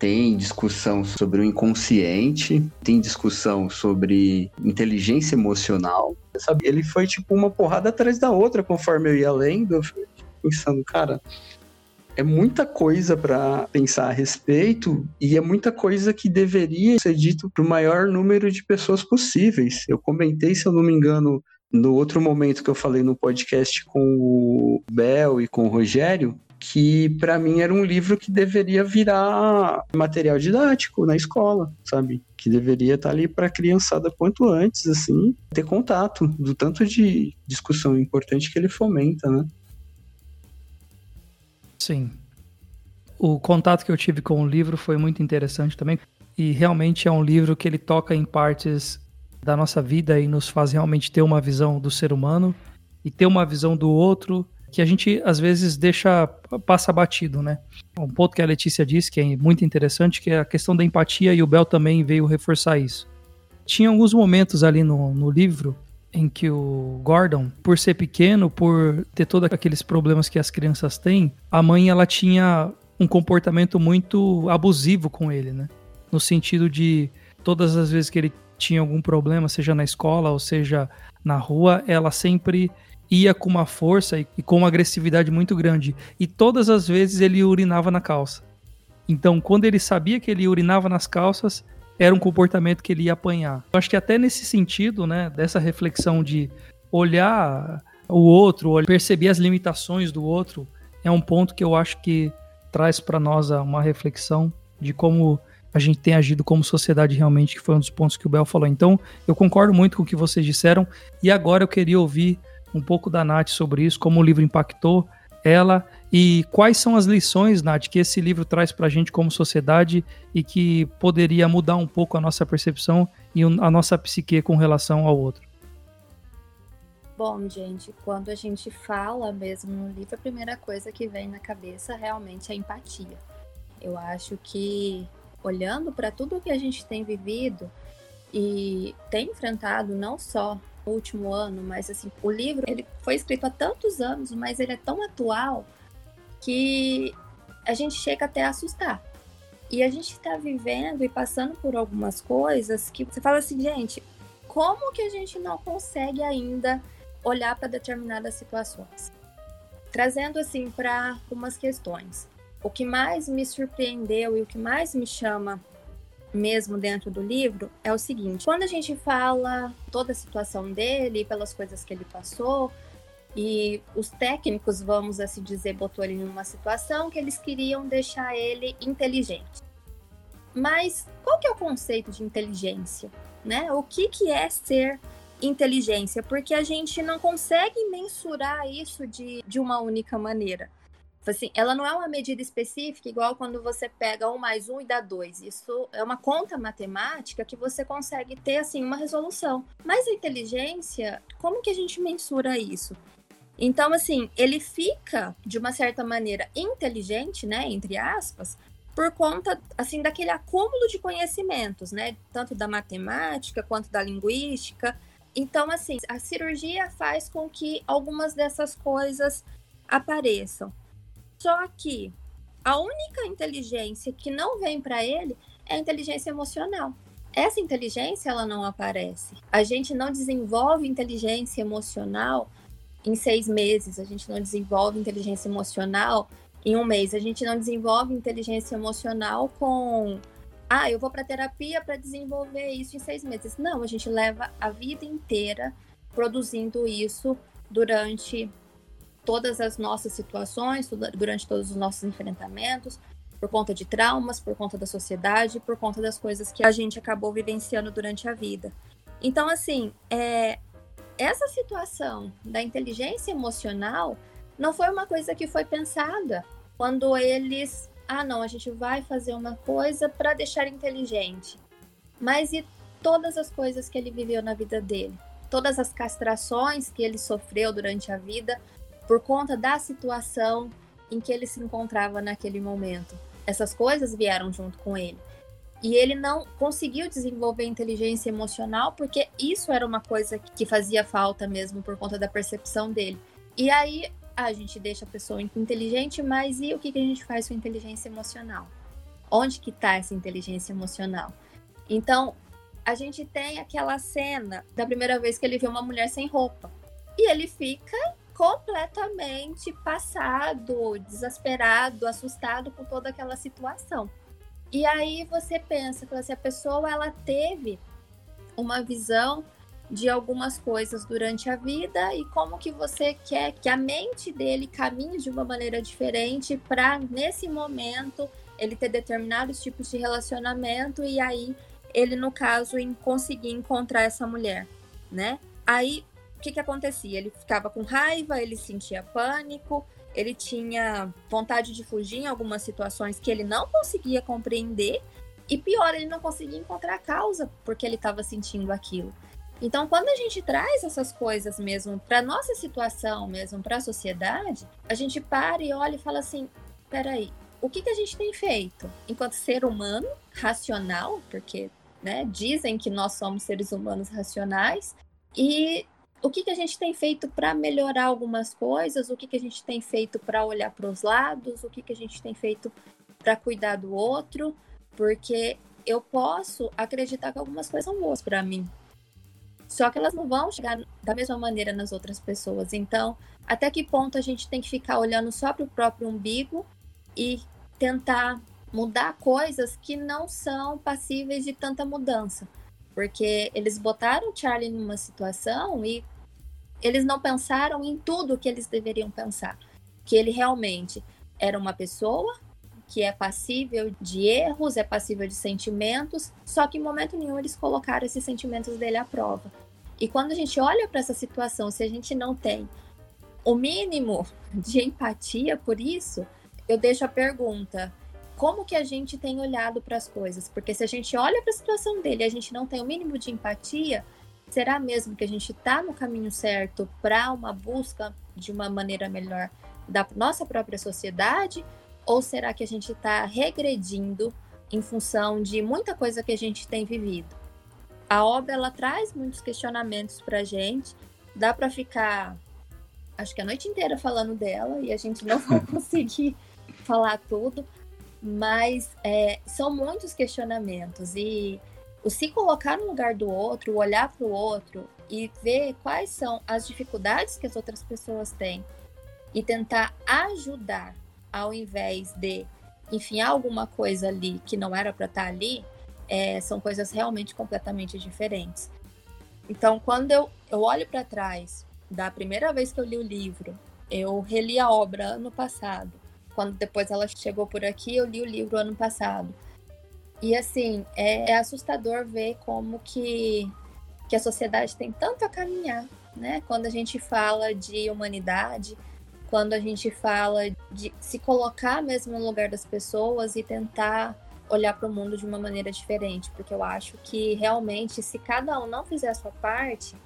tem discussão sobre o inconsciente, tem discussão sobre inteligência emocional. Sabe? Ele foi tipo uma porrada atrás da outra conforme eu ia lendo. Eu fui pensando, cara, é muita coisa para pensar a respeito e é muita coisa que deveria ser dito para o maior número de pessoas possíveis. Eu comentei, se eu não me engano, no outro momento que eu falei no podcast com o Bel e com o Rogério, que para mim era um livro que deveria virar material didático na escola, sabe? Que deveria estar tá ali para a criançada quanto antes, assim, ter contato do tanto de discussão importante que ele fomenta, né? Sim. O contato que eu tive com o livro foi muito interessante também. E realmente é um livro que ele toca em partes da nossa vida e nos faz realmente ter uma visão do ser humano e ter uma visão do outro que a gente às vezes deixa passa batido, né? Um ponto que a Letícia disse que é muito interessante, que é a questão da empatia e o Bel também veio reforçar isso. Tinha alguns momentos ali no, no livro em que o Gordon, por ser pequeno, por ter todos aqueles problemas que as crianças têm, a mãe ela tinha um comportamento muito abusivo com ele, né? No sentido de todas as vezes que ele tinha algum problema, seja na escola ou seja na rua, ela sempre ia com uma força e com uma agressividade muito grande. E todas as vezes ele urinava na calça. Então, quando ele sabia que ele urinava nas calças, era um comportamento que ele ia apanhar. Eu acho que até nesse sentido, né, dessa reflexão de olhar o outro, perceber as limitações do outro, é um ponto que eu acho que traz para nós uma reflexão de como a gente tem agido como sociedade realmente, que foi um dos pontos que o Bel falou. Então, eu concordo muito com o que vocês disseram e agora eu queria ouvir um pouco da Nath sobre isso, como o livro impactou ela e quais são as lições, Nath, que esse livro traz para a gente como sociedade e que poderia mudar um pouco a nossa percepção e a nossa psique com relação ao outro. Bom, gente, quando a gente fala mesmo no livro, a primeira coisa que vem na cabeça realmente é empatia. Eu acho que olhando para tudo que a gente tem vivido e tem enfrentado, não só último ano, mas assim, o livro ele foi escrito há tantos anos, mas ele é tão atual que a gente chega até a assustar. E a gente está vivendo e passando por algumas coisas que você fala assim, gente, como que a gente não consegue ainda olhar para determinadas situações? Trazendo assim para algumas questões. O que mais me surpreendeu e o que mais me chama mesmo dentro do livro é o seguinte: quando a gente fala toda a situação dele, pelas coisas que ele passou, e os técnicos, vamos assim dizer, botou ele numa situação que eles queriam deixar ele inteligente. Mas qual que é o conceito de inteligência? Né? O que, que é ser inteligência? Porque a gente não consegue mensurar isso de, de uma única maneira. Assim, ela não é uma medida específica, igual quando você pega um mais um e dá dois. Isso é uma conta matemática que você consegue ter assim uma resolução. Mas a inteligência, como que a gente mensura isso? Então, assim, ele fica de uma certa maneira inteligente, né, entre aspas, por conta assim daquele acúmulo de conhecimentos, né, tanto da matemática quanto da linguística. Então, assim, a cirurgia faz com que algumas dessas coisas apareçam. Só que a única inteligência que não vem para ele é a inteligência emocional. Essa inteligência ela não aparece. A gente não desenvolve inteligência emocional em seis meses. A gente não desenvolve inteligência emocional em um mês. A gente não desenvolve inteligência emocional com ah, eu vou para terapia para desenvolver isso em seis meses. Não, a gente leva a vida inteira produzindo isso durante todas as nossas situações, durante todos os nossos enfrentamentos. por conta de traumas, por conta da sociedade, por conta das coisas que a gente acabou vivenciando durante a vida. Então, assim, é, essa situação da inteligência emocional não foi uma coisa que foi pensada quando eles, ah, não, a gente vai fazer uma coisa para deixar inteligente. Mas e todas as coisas que ele viveu na vida dele? Todas as castrações que ele sofreu durante a vida por conta da situação em que ele se encontrava naquele momento essas coisas vieram junto com ele. E ele não conseguiu desenvolver inteligência emocional porque isso era uma coisa que fazia falta mesmo por conta da percepção dele. E aí a gente deixa a pessoa inteligente, mas e o que, a gente faz com inteligência emocional? Onde que está essa inteligência emocional? Então, a gente tem aquela cena da primeira vez que ele vê uma mulher sem roupa. E ele fica completamente passado, desesperado, assustado com toda aquela situação. E aí você pensa, que assim, a pessoa ela teve uma visão de algumas coisas durante a vida e como que você quer que a mente dele caminhe de uma maneira diferente para nesse momento ele ter determinados tipos de relacionamento e aí ele no caso em conseguir encontrar essa mulher, né? Aí o que, que acontecia? Ele ficava com raiva, ele sentia pânico, ele tinha vontade de fugir em algumas situações que ele não conseguia compreender, e pior, ele não conseguia encontrar a causa porque ele estava sentindo aquilo. Então, quando a gente traz essas coisas mesmo para nossa situação, mesmo para a sociedade, a gente para e olha e fala assim: peraí, o que, que a gente tem feito enquanto ser humano racional, porque né, dizem que nós somos seres humanos racionais, e o que, que a gente tem feito para melhorar algumas coisas, o que, que a gente tem feito para olhar para os lados, o que, que a gente tem feito para cuidar do outro, porque eu posso acreditar que algumas coisas são boas para mim. Só que elas não vão chegar da mesma maneira nas outras pessoas. Então, até que ponto a gente tem que ficar olhando só para o próprio umbigo e tentar mudar coisas que não são passíveis de tanta mudança? Porque eles botaram o Charlie numa situação e eles não pensaram em tudo que eles deveriam pensar. Que ele realmente era uma pessoa que é passível de erros, é passível de sentimentos, só que em momento nenhum eles colocaram esses sentimentos dele à prova. E quando a gente olha para essa situação, se a gente não tem o mínimo de empatia por isso, eu deixo a pergunta: como que a gente tem olhado para as coisas? Porque se a gente olha para a situação dele e a gente não tem o mínimo de empatia, será mesmo que a gente está no caminho certo para uma busca de uma maneira melhor da nossa própria sociedade? Ou será que a gente está regredindo em função de muita coisa que a gente tem vivido? A obra ela traz muitos questionamentos para a gente, dá para ficar, acho que a noite inteira falando dela e a gente não vai [laughs] conseguir falar tudo, mas é, são muitos questionamentos e o se colocar no lugar do outro, olhar para o outro e ver quais são as dificuldades que as outras pessoas têm e tentar ajudar ao invés de enfiar alguma coisa ali que não era para estar tá ali, é, são coisas realmente completamente diferentes. Então, quando eu, eu olho para trás da primeira vez que eu li o livro, eu reli a obra ano passado quando depois ela chegou por aqui, eu li o livro ano passado. E assim, é, é assustador ver como que, que a sociedade tem tanto a caminhar, né? Quando a gente fala de humanidade, quando a gente fala de se colocar mesmo no lugar das pessoas e tentar olhar para o mundo de uma maneira diferente, porque eu acho que realmente, se cada um não fizer a sua parte,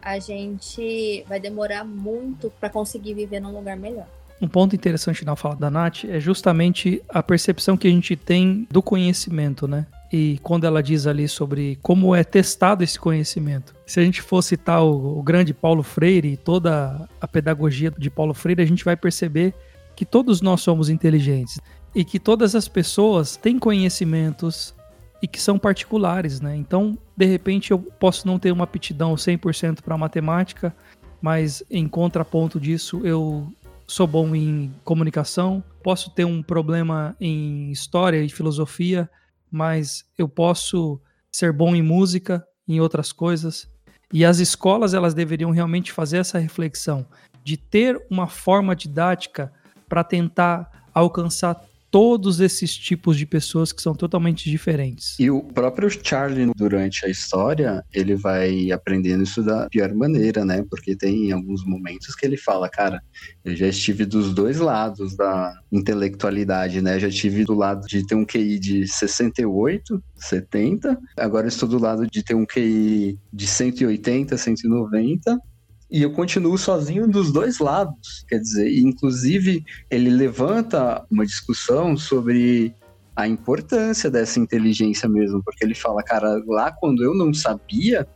a gente vai demorar muito para conseguir viver num lugar melhor. Um ponto interessante na fala da Nath é justamente a percepção que a gente tem do conhecimento, né? E quando ela diz ali sobre como é testado esse conhecimento. Se a gente for citar o, o grande Paulo Freire e toda a pedagogia de Paulo Freire, a gente vai perceber que todos nós somos inteligentes e que todas as pessoas têm conhecimentos e que são particulares, né? Então, de repente, eu posso não ter uma aptidão 100% para matemática, mas em contraponto disso, eu sou bom em comunicação, posso ter um problema em história e filosofia, mas eu posso ser bom em música, em outras coisas. E as escolas elas deveriam realmente fazer essa reflexão de ter uma forma didática para tentar alcançar todos esses tipos de pessoas que são totalmente diferentes. E o próprio Charlie, durante a história, ele vai aprendendo isso da pior maneira, né? Porque tem alguns momentos que ele fala, cara, eu já estive dos dois lados da intelectualidade, né? Já estive do lado de ter um QI de 68, 70, agora estou do lado de ter um QI de 180, 190 e eu continuo sozinho dos dois lados. Quer dizer, inclusive ele levanta uma discussão sobre a importância dessa inteligência mesmo, porque ele fala, cara, lá quando eu não sabia,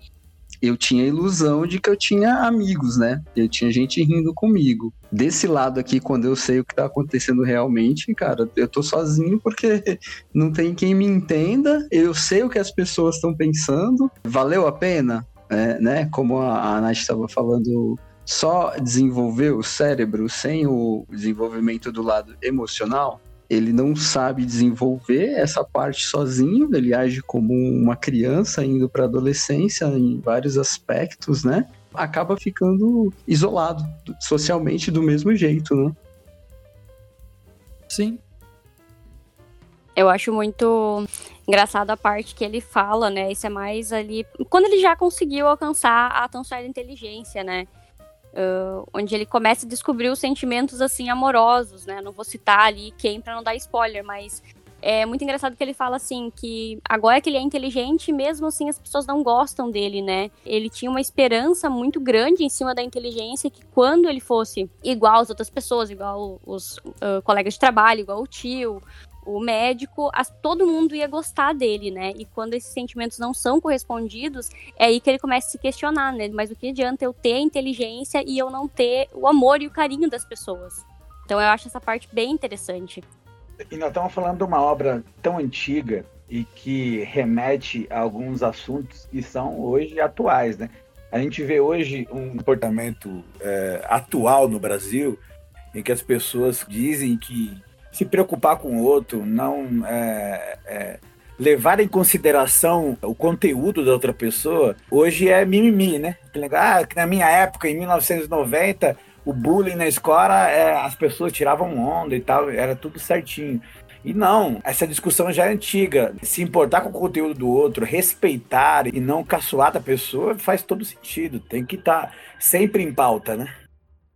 eu tinha a ilusão de que eu tinha amigos, né? Eu tinha gente rindo comigo. Desse lado aqui, quando eu sei o que tá acontecendo realmente, cara, eu tô sozinho porque [laughs] não tem quem me entenda, eu sei o que as pessoas estão pensando. Valeu a pena? É, né? Como a, a Nath estava falando, só desenvolver o cérebro sem o desenvolvimento do lado emocional, ele não sabe desenvolver essa parte sozinho, ele age como uma criança indo para a adolescência em vários aspectos, né? Acaba ficando isolado socialmente do mesmo jeito, né? Sim. Eu acho muito engraçado a parte que ele fala, né? Isso é mais ali. Quando ele já conseguiu alcançar a transferência de inteligência, né? Uh, onde ele começa a descobrir os sentimentos assim amorosos, né? Não vou citar ali quem para não dar spoiler, mas é muito engraçado que ele fala assim que agora que ele é inteligente, mesmo assim as pessoas não gostam dele, né? Ele tinha uma esperança muito grande em cima da inteligência que quando ele fosse igual às outras pessoas, igual os uh, colegas de trabalho, igual o tio, o médico, todo mundo ia gostar dele, né? E quando esses sentimentos não são correspondidos, é aí que ele começa a se questionar, né? Mas o que adianta eu ter a inteligência e eu não ter o amor e o carinho das pessoas? Então eu acho essa parte bem interessante. E nós estamos falando de uma obra tão antiga e que remete a alguns assuntos que são hoje atuais, né? A gente vê hoje um comportamento é, atual no Brasil em que as pessoas dizem que se preocupar com o outro, não é, é, levar em consideração o conteúdo da outra pessoa, hoje é mimimi, né? Ah, que na minha época, em 1990, o bullying na escola, é, as pessoas tiravam onda e tal, era tudo certinho. E não, essa discussão já é antiga. Se importar com o conteúdo do outro, respeitar e não caçoar da pessoa, faz todo sentido. Tem que estar tá sempre em pauta, né?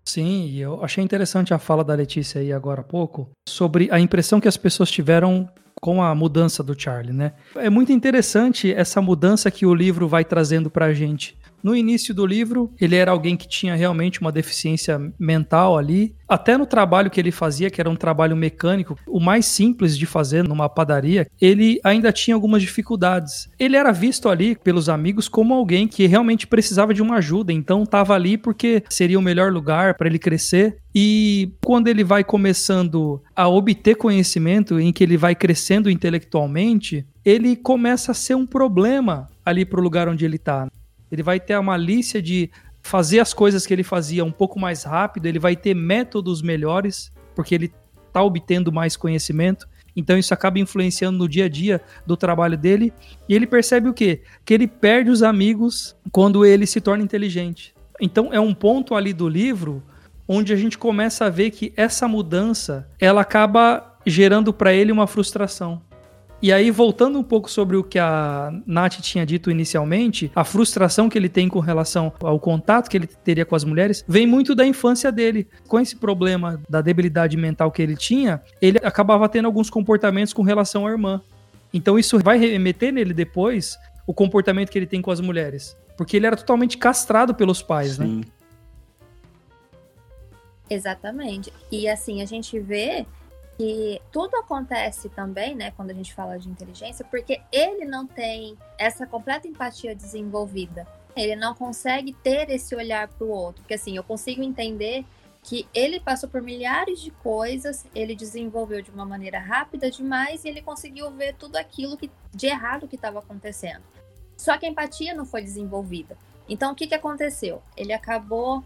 Sim, e eu achei interessante a fala da Letícia aí agora há pouco sobre a impressão que as pessoas tiveram com a mudança do Charlie, né? É muito interessante essa mudança que o livro vai trazendo pra gente. No início do livro, ele era alguém que tinha realmente uma deficiência mental ali. Até no trabalho que ele fazia, que era um trabalho mecânico, o mais simples de fazer numa padaria, ele ainda tinha algumas dificuldades. Ele era visto ali pelos amigos como alguém que realmente precisava de uma ajuda, então estava ali porque seria o melhor lugar para ele crescer. E quando ele vai começando a obter conhecimento, em que ele vai crescendo intelectualmente, ele começa a ser um problema ali para o lugar onde ele está. Ele vai ter a malícia de fazer as coisas que ele fazia um pouco mais rápido, ele vai ter métodos melhores, porque ele está obtendo mais conhecimento. Então isso acaba influenciando no dia a dia do trabalho dele. E ele percebe o quê? Que ele perde os amigos quando ele se torna inteligente. Então é um ponto ali do livro onde a gente começa a ver que essa mudança, ela acaba gerando para ele uma frustração. E aí, voltando um pouco sobre o que a Nath tinha dito inicialmente, a frustração que ele tem com relação ao contato que ele teria com as mulheres, vem muito da infância dele. Com esse problema da debilidade mental que ele tinha, ele acabava tendo alguns comportamentos com relação à irmã. Então, isso vai remeter nele depois o comportamento que ele tem com as mulheres. Porque ele era totalmente castrado pelos pais, né? Sim. né? Exatamente. E assim, a gente vê que tudo acontece também, né, quando a gente fala de inteligência, porque ele não tem essa completa empatia desenvolvida. Ele não consegue ter esse olhar para o outro, porque assim, eu consigo entender que ele passou por milhares de coisas, ele desenvolveu de uma maneira rápida demais e ele conseguiu ver tudo aquilo que, de errado que estava acontecendo. Só que a empatia não foi desenvolvida. Então, o que, que aconteceu? Ele acabou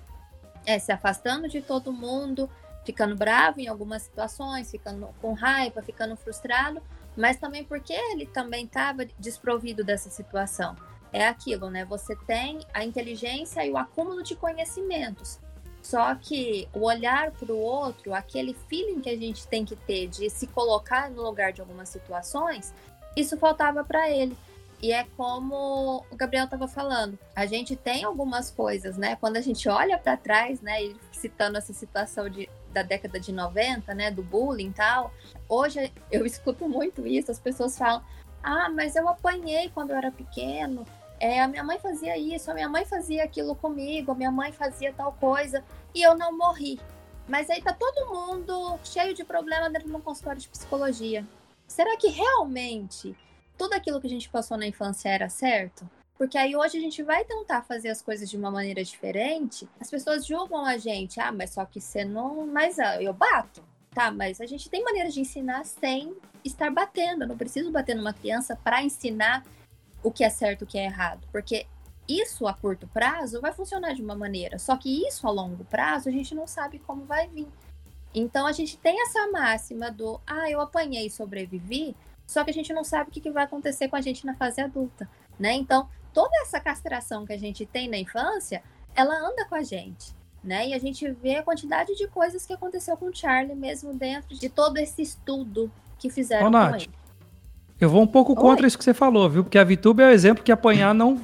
é, se afastando de todo mundo, ficando bravo em algumas situações, ficando com raiva, ficando frustrado, mas também porque ele também estava desprovido dessa situação. É aquilo, né? Você tem a inteligência e o acúmulo de conhecimentos. Só que o olhar para o outro, aquele feeling que a gente tem que ter de se colocar no lugar de algumas situações, isso faltava para ele. E é como o Gabriel estava falando, a gente tem algumas coisas, né? Quando a gente olha para trás, né, e citando essa situação de, da década de 90, né, do bullying e tal, hoje eu [laughs] escuto muito isso, as pessoas falam: "Ah, mas eu apanhei quando eu era pequeno, é, a minha mãe fazia isso, a minha mãe fazia aquilo comigo, a minha mãe fazia tal coisa e eu não morri. Mas aí tá todo mundo cheio de problema dentro de um consultório de psicologia. Será que realmente tudo aquilo que a gente passou na infância era certo? Porque aí hoje a gente vai tentar fazer as coisas de uma maneira diferente. As pessoas julgam a gente, ah, mas só que você não. Mas ah, eu bato. Tá, mas a gente tem maneiras de ensinar sem estar batendo. Eu não preciso bater numa criança para ensinar o que é certo e o que é errado. Porque isso a curto prazo vai funcionar de uma maneira, só que isso a longo prazo a gente não sabe como vai vir. Então a gente tem essa máxima do ah, eu apanhei e sobrevivi, só que a gente não sabe o que, vai acontecer com a gente na fase adulta, né? Então, toda essa castração que a gente tem na infância, ela anda com a gente, né? E a gente vê a quantidade de coisas que aconteceu com o Charlie mesmo dentro de todo esse estudo que fizeram Ô, com Nath, ele. Eu vou um pouco contra Oi. isso que você falou, viu? Porque a VTube é o exemplo que apanhar não.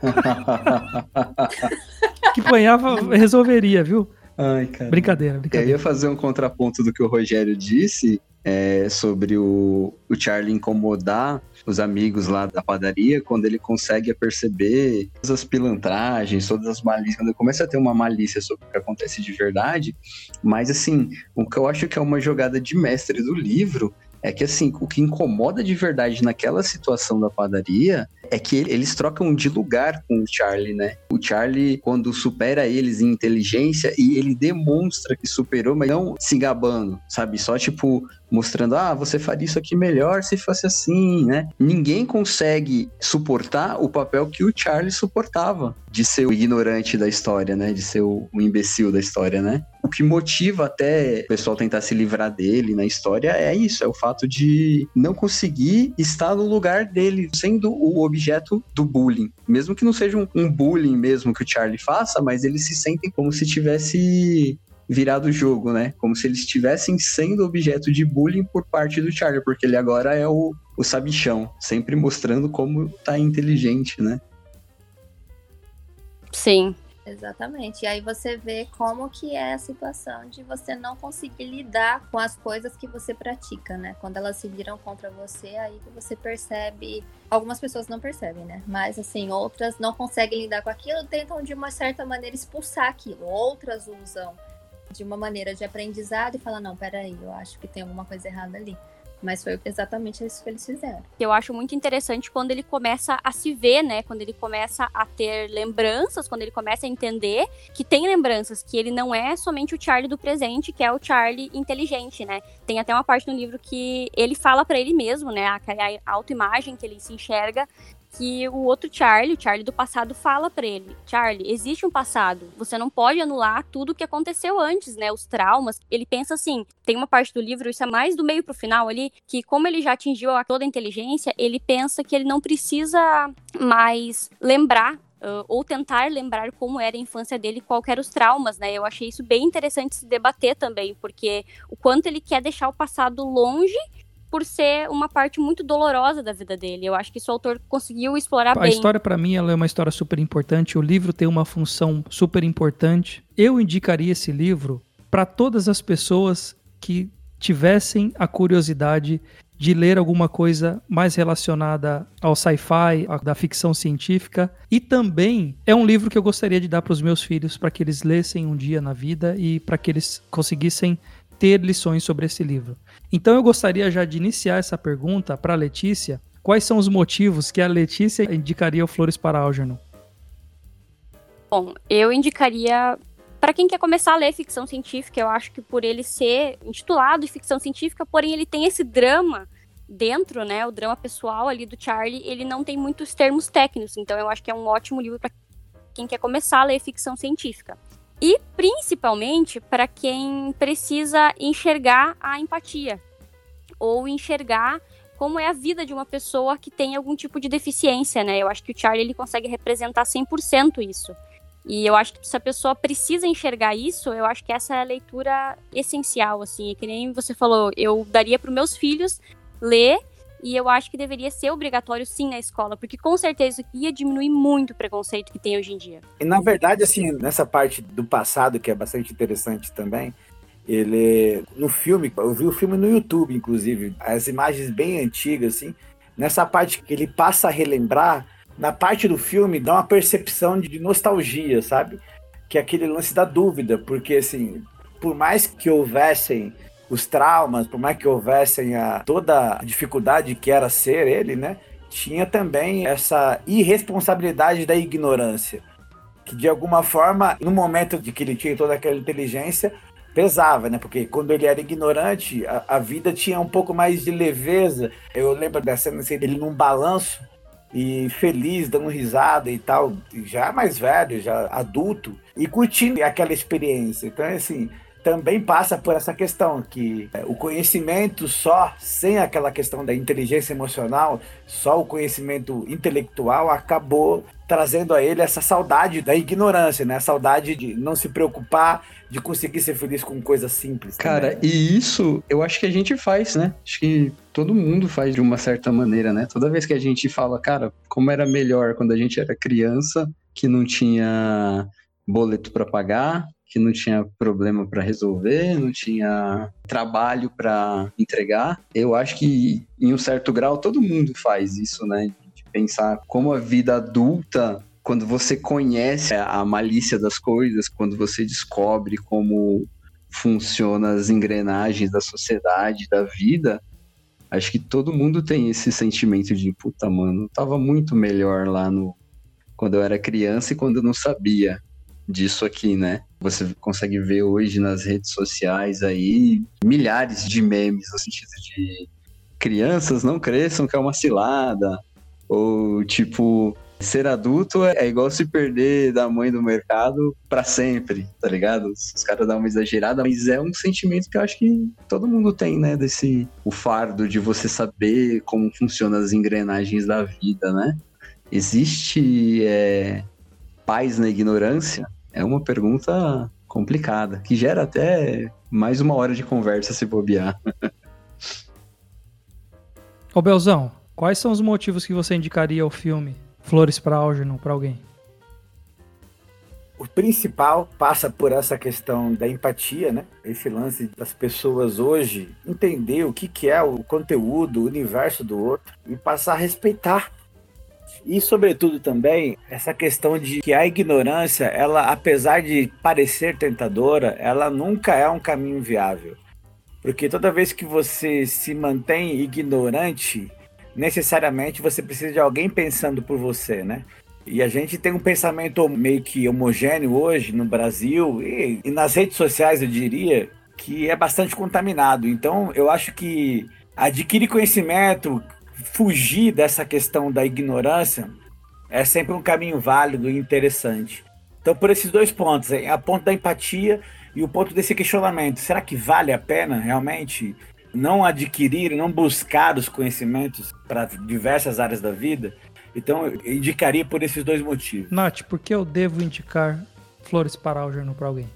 [laughs] que apanhar resolveria, viu? Ai, cara. Brincadeira, brincadeira. Eu ia fazer um contraponto do que o Rogério disse é, sobre o, o Charlie incomodar os amigos lá da padaria quando ele consegue perceber todas as pilantragens, todas as malícias, quando ele começa a ter uma malícia sobre o que acontece de verdade. Mas, assim, o que eu acho que é uma jogada de mestre do livro é que assim, o que incomoda de verdade naquela situação da padaria é que eles trocam de lugar com o Charlie, né? O Charlie, quando supera eles em inteligência, e ele demonstra que superou, mas não se gabando, sabe? Só tipo, mostrando, ah, você faria isso aqui melhor se fosse assim, né? Ninguém consegue suportar o papel que o Charlie suportava, de ser o ignorante da história, né? De ser o, o imbecil da história, né? Que motiva até o pessoal tentar se livrar dele na história é isso, é o fato de não conseguir estar no lugar dele, sendo o objeto do bullying. Mesmo que não seja um, um bullying mesmo que o Charlie faça, mas eles se sentem como se tivesse virado o jogo, né? Como se eles estivessem sendo objeto de bullying por parte do Charlie, porque ele agora é o, o sabichão, sempre mostrando como tá inteligente, né? Sim. Exatamente. E aí você vê como que é a situação de você não conseguir lidar com as coisas que você pratica, né? Quando elas se viram contra você, aí que você percebe. Algumas pessoas não percebem, né? Mas assim, outras não conseguem lidar com aquilo, tentam de uma certa maneira expulsar aquilo. Outras usam de uma maneira de aprendizado e fala, não, peraí, eu acho que tem alguma coisa errada ali. Mas foi exatamente isso que eles fizeram. Eu acho muito interessante quando ele começa a se ver, né? Quando ele começa a ter lembranças, quando ele começa a entender que tem lembranças, que ele não é somente o Charlie do presente, que é o Charlie inteligente, né? Tem até uma parte no livro que ele fala para ele mesmo, né? A, autoimagem que ele se enxerga que o outro Charlie, o Charlie do passado, fala para ele: Charlie, existe um passado. Você não pode anular tudo o que aconteceu antes, né? Os traumas. Ele pensa assim: tem uma parte do livro, isso é mais do meio pro final ali, que como ele já atingiu toda a inteligência, ele pensa que ele não precisa mais lembrar Uh, ou tentar lembrar como era a infância dele, qual eram os traumas, né? Eu achei isso bem interessante se debater também, porque o quanto ele quer deixar o passado longe por ser uma parte muito dolorosa da vida dele. Eu acho que isso o autor conseguiu explorar a bem. A história, para mim, ela é uma história super importante. O livro tem uma função super importante. Eu indicaria esse livro para todas as pessoas que tivessem a curiosidade de ler alguma coisa mais relacionada ao sci-fi, da ficção científica. E também é um livro que eu gostaria de dar para os meus filhos, para que eles lessem um dia na vida e para que eles conseguissem ter lições sobre esse livro. Então eu gostaria já de iniciar essa pergunta para Letícia. Quais são os motivos que a Letícia indicaria o Flores para Algernon? Bom, eu indicaria para quem quer começar a ler ficção científica, eu acho que por ele ser intitulado de ficção científica, porém ele tem esse drama dentro, né, o drama pessoal ali do Charlie, ele não tem muitos termos técnicos, então eu acho que é um ótimo livro para quem quer começar a ler ficção científica. E principalmente para quem precisa enxergar a empatia ou enxergar como é a vida de uma pessoa que tem algum tipo de deficiência, né? Eu acho que o Charlie ele consegue representar 100% isso. E eu acho que se a pessoa precisa enxergar isso, eu acho que essa é a leitura essencial, assim. É que nem você falou, eu daria para meus filhos ler e eu acho que deveria ser obrigatório sim na escola, porque com certeza ia diminuir muito o preconceito que tem hoje em dia. E na verdade, assim, nessa parte do passado, que é bastante interessante também, ele no filme, eu vi o filme no YouTube, inclusive, as imagens bem antigas, assim, nessa parte que ele passa a relembrar, na parte do filme dá uma percepção de nostalgia, sabe? Que é aquele lance da dúvida, porque assim, por mais que houvessem os traumas, por mais que houvessem a, toda a dificuldade que era ser ele, né? Tinha também essa irresponsabilidade da ignorância. Que de alguma forma, no momento de que ele tinha toda aquela inteligência, pesava, né? Porque quando ele era ignorante, a, a vida tinha um pouco mais de leveza. Eu lembro da cena assim, dele num balanço e feliz, dando risada e tal, já mais velho, já adulto, e curtindo aquela experiência. Então, assim, também passa por essa questão que é, o conhecimento só, sem aquela questão da inteligência emocional, só o conhecimento intelectual acabou trazendo a ele essa saudade da ignorância, né? A saudade de não se preocupar, de conseguir ser feliz com coisas simples. Cara, também. e isso eu acho que a gente faz, né? Acho que todo mundo faz de uma certa maneira, né? Toda vez que a gente fala, cara, como era melhor quando a gente era criança, que não tinha boleto para pagar, que não tinha problema para resolver, não tinha trabalho para entregar. Eu acho que, em um certo grau, todo mundo faz isso, né? De pensar como a vida adulta, quando você conhece a malícia das coisas, quando você descobre como funcionam as engrenagens da sociedade, da vida, acho que todo mundo tem esse sentimento de puta, mano, tava muito melhor lá no quando eu era criança e quando eu não sabia disso aqui, né? Você consegue ver hoje nas redes sociais aí milhares de memes no sentido de crianças não cresçam que é uma cilada, ou tipo, ser adulto é igual se perder da mãe do mercado para sempre, tá ligado? Os caras dão uma exagerada, mas é um sentimento que eu acho que todo mundo tem, né? Desse o fardo de você saber como funcionam as engrenagens da vida, né? Existe é, paz na ignorância? É uma pergunta complicada, que gera até mais uma hora de conversa se bobear. [laughs] Ô Belzão, quais são os motivos que você indicaria ao filme Flores para Algernon para alguém? O principal passa por essa questão da empatia, né? Esse lance das pessoas hoje entender o que, que é o conteúdo, o universo do outro e passar a respeitar e, sobretudo, também, essa questão de que a ignorância, ela, apesar de parecer tentadora, ela nunca é um caminho viável. Porque toda vez que você se mantém ignorante, necessariamente você precisa de alguém pensando por você, né? E a gente tem um pensamento meio que homogêneo hoje no Brasil e, e nas redes sociais, eu diria, que é bastante contaminado. Então, eu acho que adquirir conhecimento, fugir dessa questão da ignorância é sempre um caminho válido e interessante. Então, por esses dois pontos, a ponto da empatia e o ponto desse questionamento, será que vale a pena realmente não adquirir, não buscar os conhecimentos para diversas áreas da vida? Então, eu indicaria por esses dois motivos. Nath, por que eu devo indicar Flores para Algernon para alguém?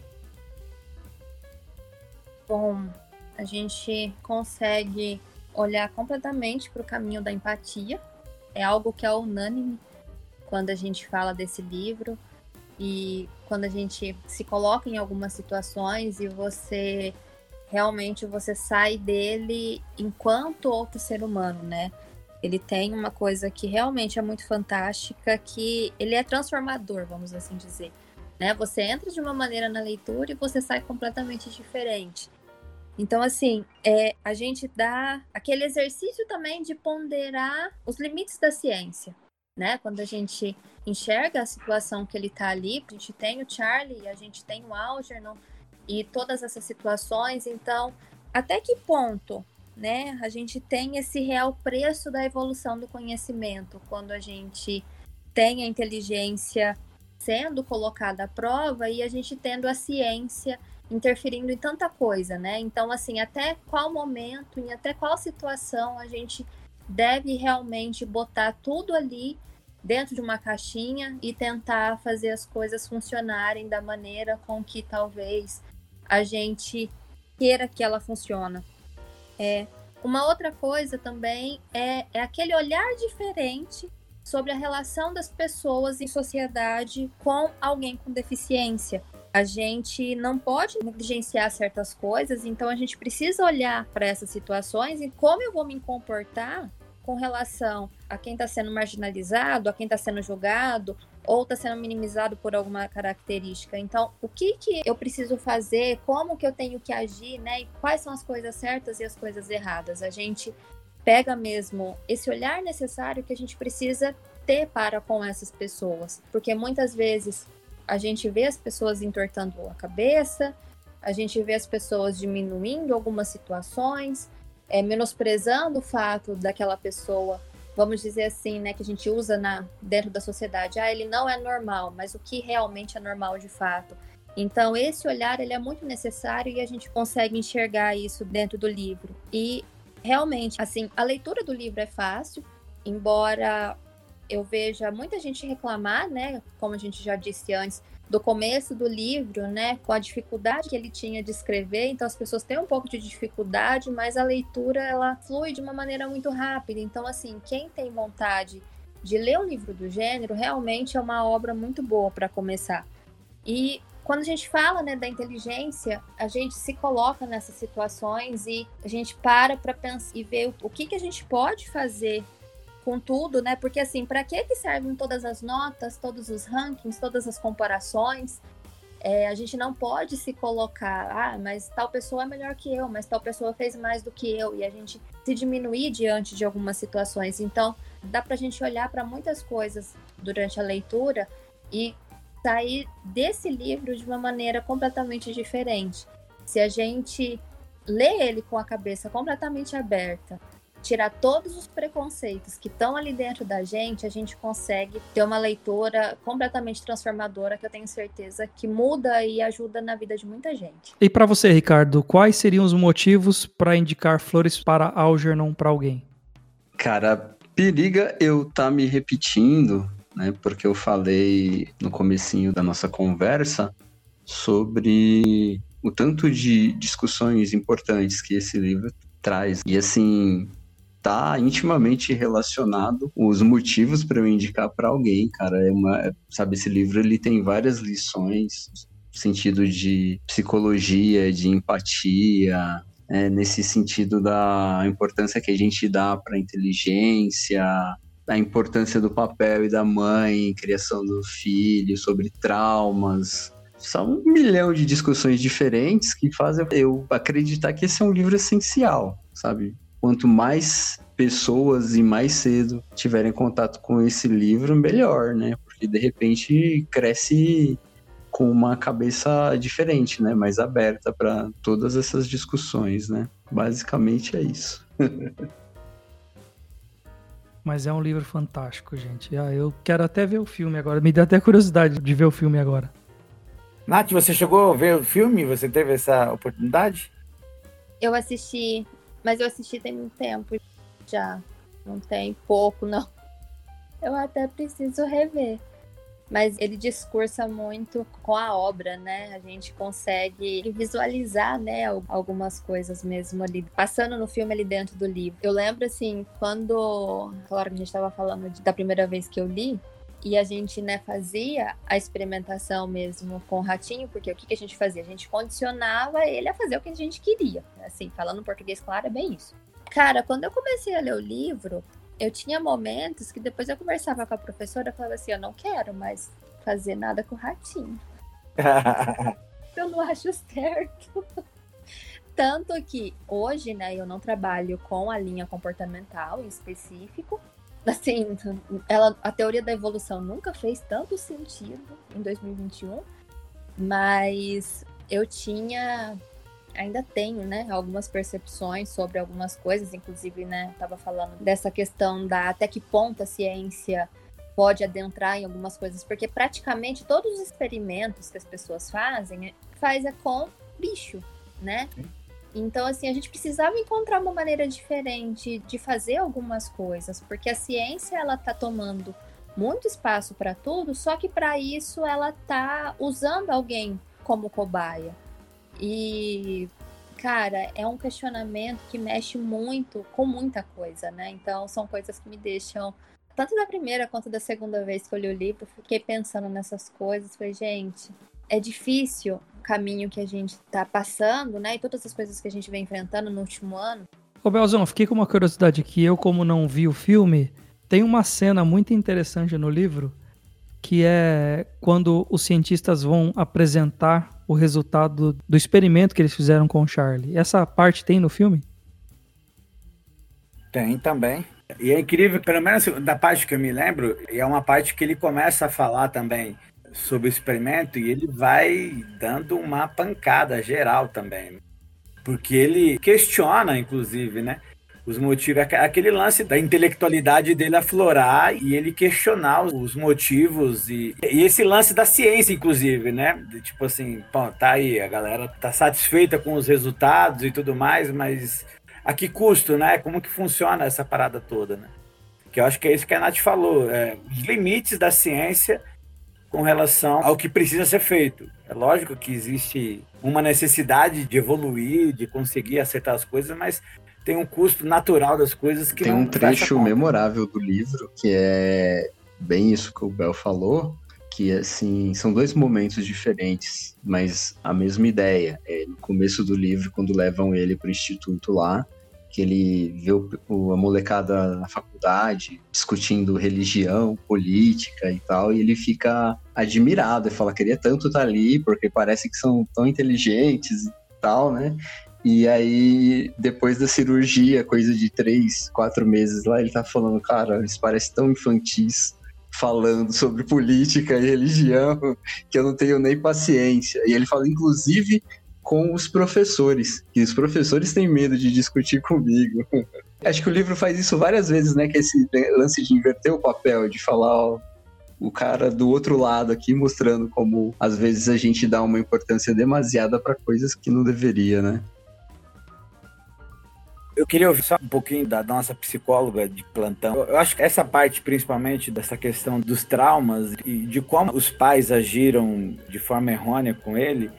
Bom, a gente consegue olhar completamente para o caminho da empatia. É algo que é unânime quando a gente fala desse livro e quando a gente se coloca em algumas situações e você realmente você sai dele enquanto outro ser humano, né? Ele tem uma coisa que realmente é muito fantástica, que ele é transformador, vamos assim dizer. Né? Você entra de uma maneira na leitura e você sai completamente diferente. Então, assim, é, a gente dá aquele exercício também de ponderar os limites da ciência, né? Quando a gente enxerga a situação que ele está ali, a gente tem o Charlie, a gente tem o Algernon e todas essas situações, então, até que ponto, né, a gente tem esse real preço da evolução do conhecimento quando a gente tem a inteligência sendo colocada à prova e a gente tendo a ciência interferindo em tanta coisa, né? Então, assim, até qual momento, em até qual situação a gente deve realmente botar tudo ali dentro de uma caixinha e tentar fazer as coisas funcionarem da maneira com que talvez a gente queira que ela funcione. É, uma outra coisa também é, é aquele olhar diferente sobre a relação das pessoas em sociedade com alguém com deficiência. A gente não pode negligenciar certas coisas, então a gente precisa olhar para essas situações e como eu vou me comportar com relação a quem está sendo marginalizado, a quem está sendo julgado ou está sendo minimizado por alguma característica. Então, o que que eu preciso fazer? Como que eu tenho que agir, né? E quais são as coisas certas e as coisas erradas? A gente pega mesmo esse olhar necessário que a gente precisa ter para com essas pessoas, porque muitas vezes a gente vê as pessoas entortando a cabeça, a gente vê as pessoas diminuindo algumas situações, é, menosprezando o fato daquela pessoa, vamos dizer assim, né, que a gente usa na, dentro da sociedade. Ah, ele não é normal, mas o que realmente é normal de fato? Então, esse olhar ele é muito necessário e a gente consegue enxergar isso dentro do livro. E realmente, assim, a leitura do livro é fácil, embora eu veja muita gente reclamar, né, como a gente já disse antes, do começo do livro, né, com a dificuldade que ele tinha de escrever, então as pessoas têm um pouco de dificuldade, mas a leitura ela flui de uma maneira muito rápida. Então assim, quem tem vontade de ler um livro do gênero, realmente é uma obra muito boa para começar. E quando a gente fala né, da inteligência, a gente se coloca nessas situações e a gente para para pensar e ver o que, que a gente pode fazer com tudo, né? Porque assim, para que que servem todas as notas, todos os rankings, todas as comparações? É, a gente não pode se colocar, ah, mas tal pessoa é melhor que eu, mas tal pessoa fez mais do que eu, e a gente se diminuir diante de algumas situações. Então, dá para a gente olhar para muitas coisas durante a leitura e sair desse livro de uma maneira completamente diferente. Se a gente lê ele com a cabeça completamente aberta, tirar todos os preconceitos que estão ali dentro da gente, a gente consegue ter uma leitura completamente transformadora que eu tenho certeza que muda e ajuda na vida de muita gente. E para você, Ricardo, quais seriam os motivos para indicar Flores para Algernon para alguém? Cara, periga eu tá me repetindo, né? Porque eu falei no comecinho da nossa conversa sobre o tanto de discussões importantes que esse livro traz. E assim, tá intimamente relacionado os motivos para eu indicar para alguém, cara. É uma, sabe, esse livro ele tem várias lições sentido de psicologia, de empatia, é, nesse sentido da importância que a gente dá para inteligência, a importância do papel e da mãe, criação do filho, sobre traumas. São um milhão de discussões diferentes que fazem eu acreditar que esse é um livro essencial, sabe? Quanto mais pessoas e mais cedo tiverem contato com esse livro, melhor, né? Porque de repente cresce com uma cabeça diferente, né? Mais aberta para todas essas discussões, né? Basicamente é isso. [laughs] Mas é um livro fantástico, gente. Ah, eu quero até ver o filme agora. Me dá até curiosidade de ver o filme agora. Nath, você chegou a ver o filme? Você teve essa oportunidade? Eu assisti mas eu assisti tem muito tempo já. Não tem pouco, não. Eu até preciso rever. Mas ele discursa muito com a obra, né? A gente consegue visualizar, né, algumas coisas mesmo ali, passando no filme ali dentro do livro. Eu lembro, assim, quando, claro que a gente estava falando de, da primeira vez que eu li, e a gente, né, fazia a experimentação mesmo com o ratinho, porque o que, que a gente fazia? A gente condicionava ele a fazer o que a gente queria. Assim, falando português claro, é bem isso. Cara, quando eu comecei a ler o livro, eu tinha momentos que depois eu conversava com a professora e falava assim, eu não quero mais fazer nada com o ratinho. [laughs] eu não acho certo. Tanto que hoje, né, eu não trabalho com a linha comportamental em específico, assim, ela, a teoria da evolução nunca fez tanto sentido em 2021, mas eu tinha, ainda tenho, né, algumas percepções sobre algumas coisas, inclusive, né, tava falando dessa questão da até que ponto a ciência pode adentrar em algumas coisas, porque praticamente todos os experimentos que as pessoas fazem, faz é com bicho, né? Sim. Então, assim, a gente precisava encontrar uma maneira diferente de fazer algumas coisas, porque a ciência ela está tomando muito espaço para tudo, só que para isso ela tá usando alguém como cobaia. E cara, é um questionamento que mexe muito com muita coisa, né? Então são coisas que me deixam tanto da primeira quanto da segunda vez que eu li o livro, fiquei pensando nessas coisas, falei, gente, é difícil caminho que a gente tá passando, né? E todas as coisas que a gente vem enfrentando no último ano. Ô Belzão, fiquei com uma curiosidade aqui. Eu, como não vi o filme, tem uma cena muito interessante no livro que é quando os cientistas vão apresentar o resultado do experimento que eles fizeram com o Charlie. Essa parte tem no filme? Tem também. E é incrível, pelo menos da parte que eu me lembro, é uma parte que ele começa a falar também sobre o experimento e ele vai dando uma pancada geral também. Porque ele questiona, inclusive, né? os motivos, aquele lance da intelectualidade dele aflorar e ele questionar os motivos e, e esse lance da ciência, inclusive, né? De, tipo assim, pô, tá aí, a galera tá satisfeita com os resultados e tudo mais, mas a que custo, né? Como que funciona essa parada toda, né? Que eu acho que é isso que a Nath falou, é, os limites da ciência com relação ao que precisa ser feito. É lógico que existe uma necessidade de evoluir, de conseguir acertar as coisas, mas tem um custo natural das coisas que tem um trecho memorável do livro que é bem isso que o Bel falou que assim são dois momentos diferentes mas a mesma ideia é no começo do livro quando levam ele para o instituto lá que ele vê o, a molecada na faculdade discutindo religião, política e tal, e ele fica admirado e fala: queria tanto estar ali, porque parece que são tão inteligentes e tal, né? E aí, depois da cirurgia, coisa de três, quatro meses lá, ele tá falando, cara, isso parece tão infantis falando sobre política e religião que eu não tenho nem paciência. E ele fala, inclusive, com os professores, que os professores têm medo de discutir comigo. [laughs] Acho que o livro faz isso várias vezes, né? Que é esse lance de inverter o papel, de falar, ó, o cara do outro lado aqui mostrando como às vezes a gente dá uma importância demasiada para coisas que não deveria, né? Eu queria ouvir só um pouquinho da nossa psicóloga de plantão. Eu acho que essa parte, principalmente, dessa questão dos traumas e de como os pais agiram de forma errônea com ele.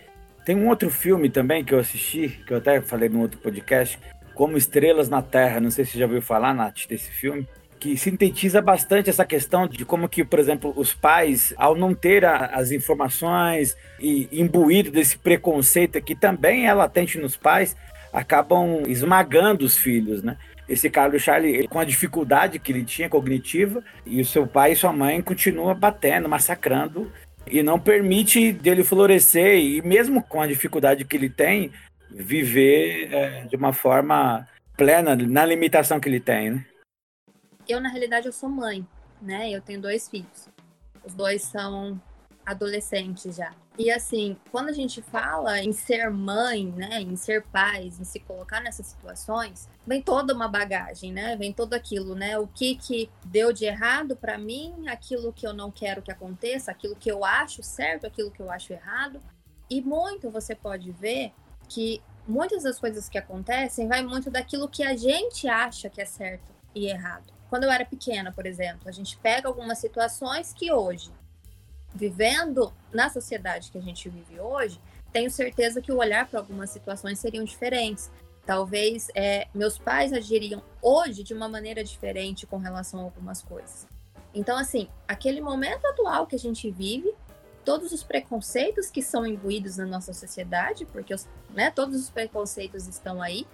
Tem um outro filme também que eu assisti, que eu até falei no outro podcast, Como Estrelas na Terra. Não sei se você já ouviu falar, Nath, desse filme que sintetiza bastante essa questão de como que, por exemplo, os pais, ao não ter a, as informações e imbuído desse preconceito que também é latente nos pais, acabam esmagando os filhos, né? Esse Carlos Charlie, com a dificuldade que ele tinha cognitiva, e o seu pai e sua mãe continuam batendo, massacrando, e não permite dele florescer, e mesmo com a dificuldade que ele tem, viver é, de uma forma plena, na limitação que ele tem, né? Eu, na realidade, eu sou mãe, né? Eu tenho dois filhos. Os dois são adolescentes já. E assim, quando a gente fala em ser mãe, né, em ser pais, em se colocar nessas situações, vem toda uma bagagem, né? Vem tudo aquilo, né? O que que deu de errado para mim, aquilo que eu não quero que aconteça, aquilo que eu acho certo, aquilo que eu acho errado. E muito você pode ver que muitas das coisas que acontecem vai muito daquilo que a gente acha que é certo e errado. Quando eu era pequena, por exemplo, a gente pega algumas situações que hoje vivendo na sociedade que a gente vive hoje, tenho certeza que o olhar para algumas situações seriam diferentes. Talvez é, meus pais agiriam hoje de uma maneira diferente com relação a algumas coisas. Então, assim, aquele momento atual que a gente vive, todos os preconceitos que são imbuídos na nossa sociedade, porque os, né, todos os preconceitos estão aí,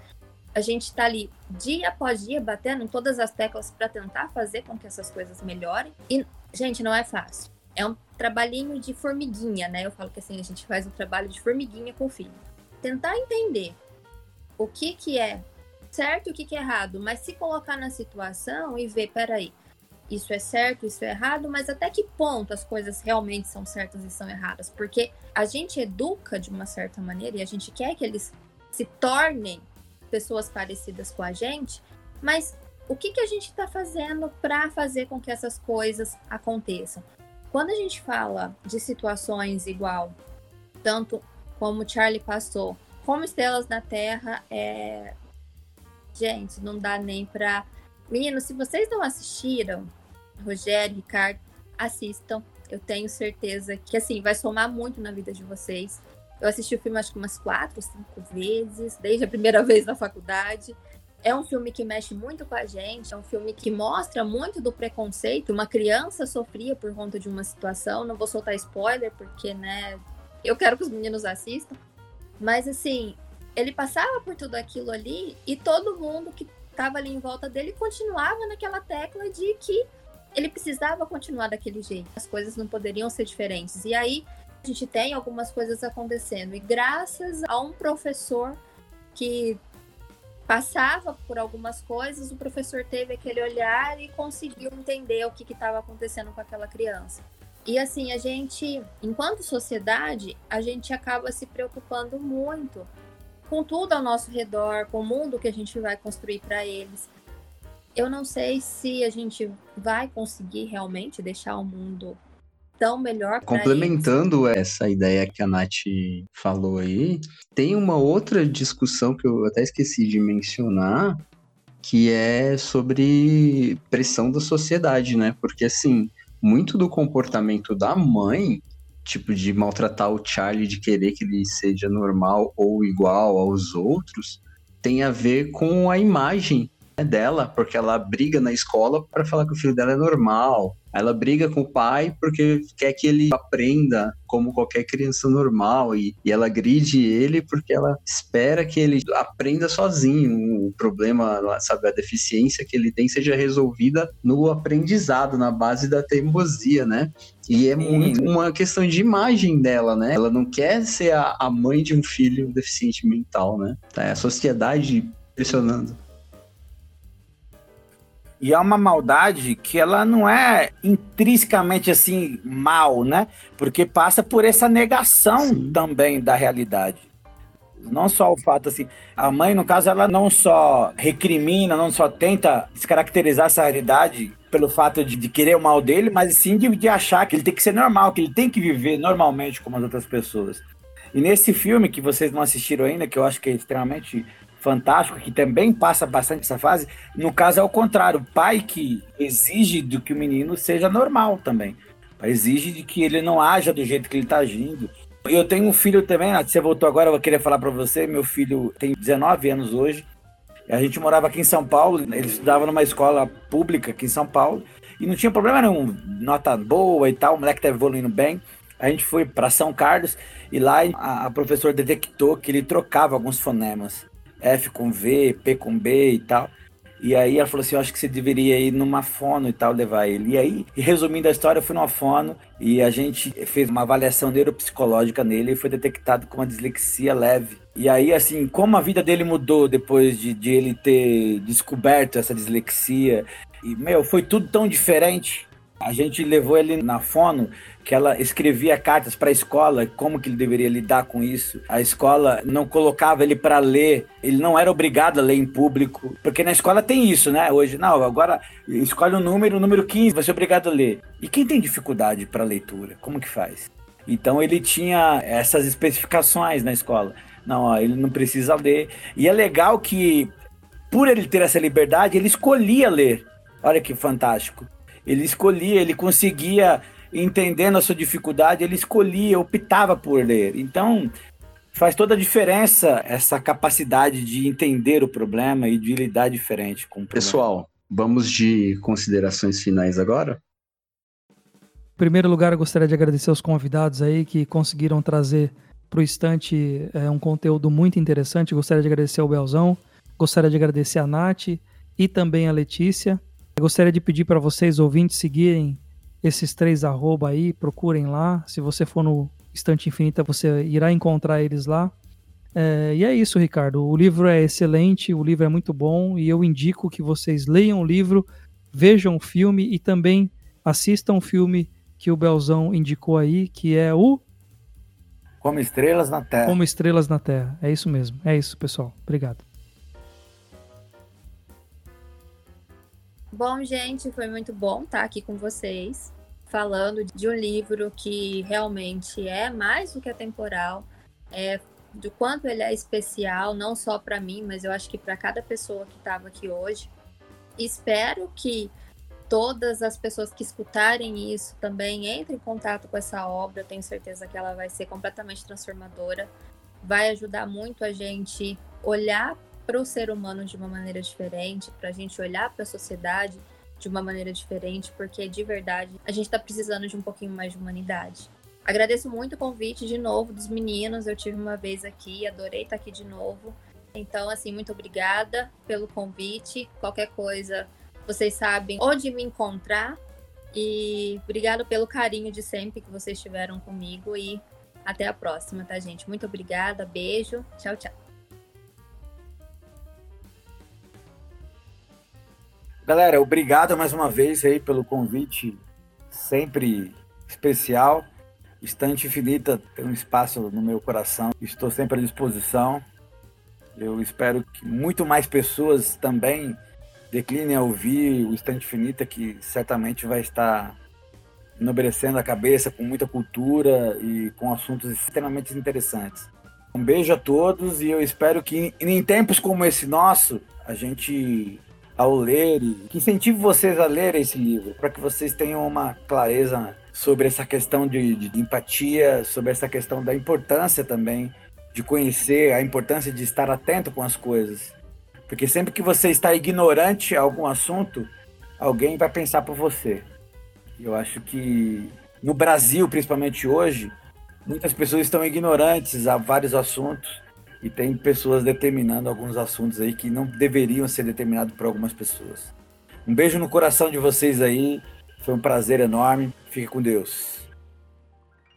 a gente está ali dia após dia batendo em todas as teclas para tentar fazer com que essas coisas melhorem. E, gente, não é fácil é um trabalhinho de formiguinha, né? Eu falo que assim, a gente faz um trabalho de formiguinha com o filho. Tentar entender o que que é certo e o que que é errado, mas se colocar na situação e ver, peraí, isso é certo, isso é errado, mas até que ponto as coisas realmente são certas e são erradas? Porque a gente educa de uma certa maneira e a gente quer que eles se tornem pessoas parecidas com a gente, mas o que, que a gente está fazendo para fazer com que essas coisas aconteçam? Quando a gente fala de situações igual, tanto como Charlie passou, como Estrelas na Terra, é. Gente, não dá nem pra. Meninos, se vocês não assistiram, Rogério, Ricardo, assistam. Eu tenho certeza que, assim, vai somar muito na vida de vocês. Eu assisti o filme acho que umas quatro, cinco vezes, desde a primeira [laughs] vez na faculdade. É um filme que mexe muito com a gente, é um filme que mostra muito do preconceito. Uma criança sofria por conta de uma situação. Não vou soltar spoiler, porque, né, eu quero que os meninos assistam. Mas, assim, ele passava por tudo aquilo ali e todo mundo que estava ali em volta dele continuava naquela tecla de que ele precisava continuar daquele jeito. As coisas não poderiam ser diferentes. E aí a gente tem algumas coisas acontecendo. E graças a um professor que passava por algumas coisas, o professor teve aquele olhar e conseguiu entender o que estava acontecendo com aquela criança. E assim, a gente, enquanto sociedade, a gente acaba se preocupando muito com tudo ao nosso redor, com o mundo que a gente vai construir para eles. Eu não sei se a gente vai conseguir realmente deixar o mundo tão melhor Complementando essa ideia que a Nath falou aí, tem uma outra discussão que eu até esqueci de mencionar, que é sobre pressão da sociedade, né? Porque assim, muito do comportamento da mãe, tipo de maltratar o Charlie, de querer que ele seja normal ou igual aos outros, tem a ver com a imagem dela, porque ela briga na escola para falar que o filho dela é normal. Ela briga com o pai porque quer que ele aprenda como qualquer criança normal e, e ela agride ele porque ela espera que ele aprenda sozinho. O problema, sabe, a deficiência que ele tem seja resolvida no aprendizado, na base da teimosia, né? E é muito uma questão de imagem dela, né? Ela não quer ser a, a mãe de um filho deficiente mental, né? Tá, é a sociedade pressionando. E é uma maldade que ela não é intrinsecamente assim mal, né? Porque passa por essa negação Sim. também da realidade. Não só o fato assim, a mãe, no caso, ela não só recrimina, não só tenta descaracterizar essa realidade pelo fato de, de querer o mal dele, mas sim de, de achar que ele tem que ser normal, que ele tem que viver normalmente como as outras pessoas. E nesse filme que vocês não assistiram ainda, que eu acho que é extremamente fantástico, que também passa bastante essa fase, no caso é o contrário, o pai que exige do que o menino seja normal também. Exige de que ele não haja do jeito que ele está agindo. Eu tenho um filho também, você voltou agora, eu queria falar para você, meu filho tem 19 anos hoje, a gente morava aqui em São Paulo, ele estudava numa escola pública aqui em São Paulo, e não tinha problema nenhum, nota boa e tal, o moleque estava evoluindo bem. A gente foi para São Carlos e lá a, a professora detectou que ele trocava alguns fonemas. F com V, P com B e tal. E aí ela falou assim: Eu acho que você deveria ir numa fono e tal, levar ele. E aí, resumindo a história, eu fui numa fono e a gente fez uma avaliação neuropsicológica nele e foi detectado com uma dislexia leve. E aí, assim, como a vida dele mudou depois de, de ele ter descoberto essa dislexia. E, meu, foi tudo tão diferente. A gente levou ele na fono que ela escrevia cartas para a escola, como que ele deveria lidar com isso. A escola não colocava ele para ler, ele não era obrigado a ler em público, porque na escola tem isso, né? Hoje, não, agora escolhe um número, o número 15, vai ser obrigado a ler. E quem tem dificuldade para leitura, como que faz? Então ele tinha essas especificações na escola. Não, ó, ele não precisa ler. E é legal que, por ele ter essa liberdade, ele escolhia ler. Olha que fantástico. Ele escolhia, ele conseguia entendendo a sua dificuldade, ele escolhia, optava por ler. Então, faz toda a diferença essa capacidade de entender o problema e de lidar diferente com o problema. Pessoal, vamos de considerações finais agora? Em primeiro lugar, eu gostaria de agradecer aos convidados aí que conseguiram trazer para o estante é, um conteúdo muito interessante. Gostaria de agradecer ao Belzão, gostaria de agradecer a Nath e também a Letícia. Eu gostaria de pedir para vocês, ouvintes, seguirem esses três arroba aí, procurem lá. Se você for no Estante Infinita, você irá encontrar eles lá. É, e é isso, Ricardo. O livro é excelente, o livro é muito bom e eu indico que vocês leiam o livro, vejam o filme e também assistam o filme que o Belzão indicou aí, que é o Como Estrelas na Terra. Como Estrelas na Terra. É isso mesmo. É isso, pessoal. Obrigado. Bom, gente, foi muito bom estar aqui com vocês, falando de um livro que realmente é mais do que atemporal, é do quanto ele é especial, não só para mim, mas eu acho que para cada pessoa que estava aqui hoje. Espero que todas as pessoas que escutarem isso também entrem em contato com essa obra. Eu tenho certeza que ela vai ser completamente transformadora. Vai ajudar muito a gente olhar para o ser humano de uma maneira diferente, para a gente olhar para a sociedade de uma maneira diferente, porque de verdade a gente está precisando de um pouquinho mais de humanidade. Agradeço muito o convite de novo dos meninos. Eu tive uma vez aqui, adorei estar aqui de novo. Então, assim, muito obrigada pelo convite. Qualquer coisa, vocês sabem onde me encontrar. E obrigado pelo carinho de sempre que vocês tiveram comigo. E até a próxima, tá, gente? Muito obrigada. Beijo. Tchau, tchau. Galera, obrigado mais uma vez aí pelo convite sempre especial. Estante Infinita tem um espaço no meu coração. Estou sempre à disposição. Eu espero que muito mais pessoas também declinem a ouvir o Estante Infinita, que certamente vai estar enobrecendo a cabeça com muita cultura e com assuntos extremamente interessantes. Um beijo a todos e eu espero que em tempos como esse nosso, a gente ao ler e que incentive vocês a ler esse livro, para que vocês tenham uma clareza sobre essa questão de, de, empatia, sobre essa questão da importância também de conhecer, a importância de estar atento com as coisas. Porque sempre que você está ignorante a algum assunto, alguém vai pensar por você. Eu acho que no Brasil, principalmente hoje, muitas pessoas estão ignorantes a vários assuntos e tem pessoas determinando alguns assuntos aí que não deveriam ser determinados por algumas pessoas. Um beijo no coração de vocês aí. Foi um prazer enorme. Fique com Deus.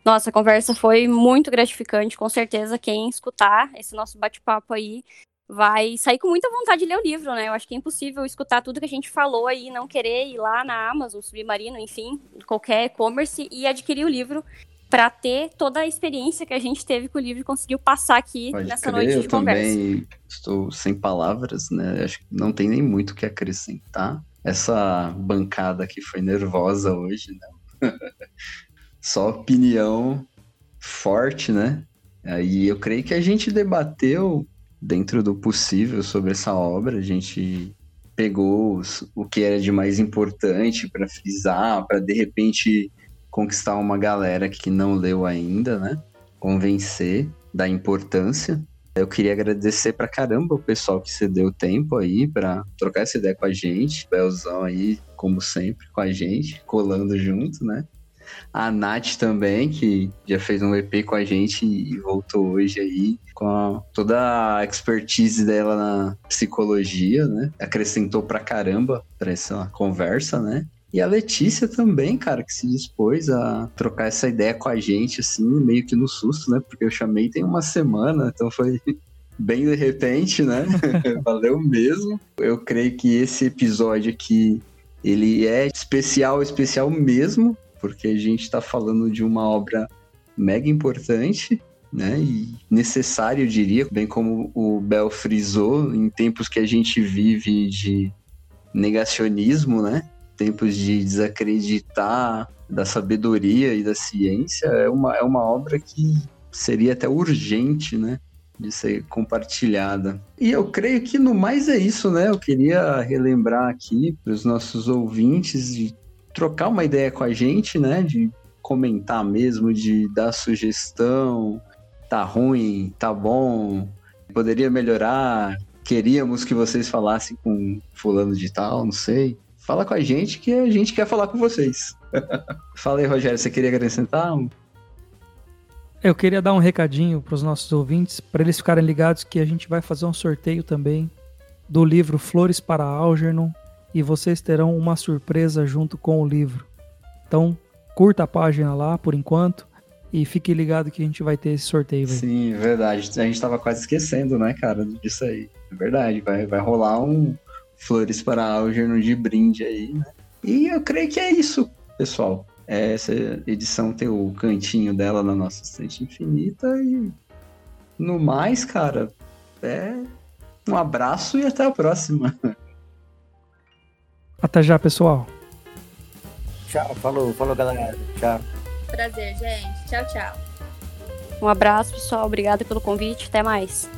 Nossa, a conversa foi muito gratificante. Com certeza, quem escutar esse nosso bate-papo aí vai sair com muita vontade de ler o livro, né? Eu acho que é impossível escutar tudo que a gente falou aí, não querer ir lá na Amazon, Submarino, enfim, qualquer e-commerce e adquirir o livro para ter toda a experiência que a gente teve com o livro e conseguiu passar aqui Pode nessa crer, noite de eu conversa. também estou sem palavras, né? Acho que não tem nem muito o que acrescentar. Essa bancada aqui foi nervosa hoje, né? [laughs] Só opinião forte, né? Aí eu creio que a gente debateu dentro do possível sobre essa obra, a gente pegou o que era de mais importante para frisar, para de repente conquistar uma galera que não leu ainda, né? Convencer da importância. Eu queria agradecer pra caramba o pessoal que cedeu tempo aí para trocar essa ideia com a gente. Belzão aí, como sempre, com a gente, colando junto, né? A Nath também, que já fez um EP com a gente e voltou hoje aí com a, toda a expertise dela na psicologia, né? Acrescentou pra caramba pra essa conversa, né? E a Letícia também, cara, que se dispôs a trocar essa ideia com a gente, assim, meio que no susto, né? Porque eu chamei tem uma semana, então foi [laughs] bem de repente, né? [laughs] Valeu mesmo. Eu creio que esse episódio aqui, ele é especial, especial mesmo, porque a gente tá falando de uma obra mega importante, né? E necessário, eu diria, bem como o Bel frisou, em tempos que a gente vive de negacionismo, né? Tempos de desacreditar da sabedoria e da ciência, é uma, é uma obra que seria até urgente, né? De ser compartilhada. E eu creio que no mais é isso, né? Eu queria relembrar aqui para os nossos ouvintes de trocar uma ideia com a gente, né? De comentar mesmo, de dar sugestão, tá ruim, tá bom, poderia melhorar, queríamos que vocês falassem com fulano de tal, não sei fala com a gente que a gente quer falar com vocês. [laughs] fala aí, Rogério, você queria acrescentar? Eu queria dar um recadinho para os nossos ouvintes, para eles ficarem ligados que a gente vai fazer um sorteio também do livro Flores para Algernon e vocês terão uma surpresa junto com o livro. Então, curta a página lá por enquanto e fique ligado que a gente vai ter esse sorteio. Véio. Sim, verdade. A gente estava quase esquecendo, né, cara, disso aí. É verdade, vai, vai rolar um, flores para Algernon de brinde aí, né? E eu creio que é isso, pessoal. Essa edição tem o cantinho dela na nossa estante infinita e no mais, cara, é um abraço e até a próxima. [laughs] Até já, pessoal. Tchau, falou, falou galera. Tchau. Prazer, gente. Tchau, tchau. Um abraço, pessoal. Obrigada pelo convite. Até mais.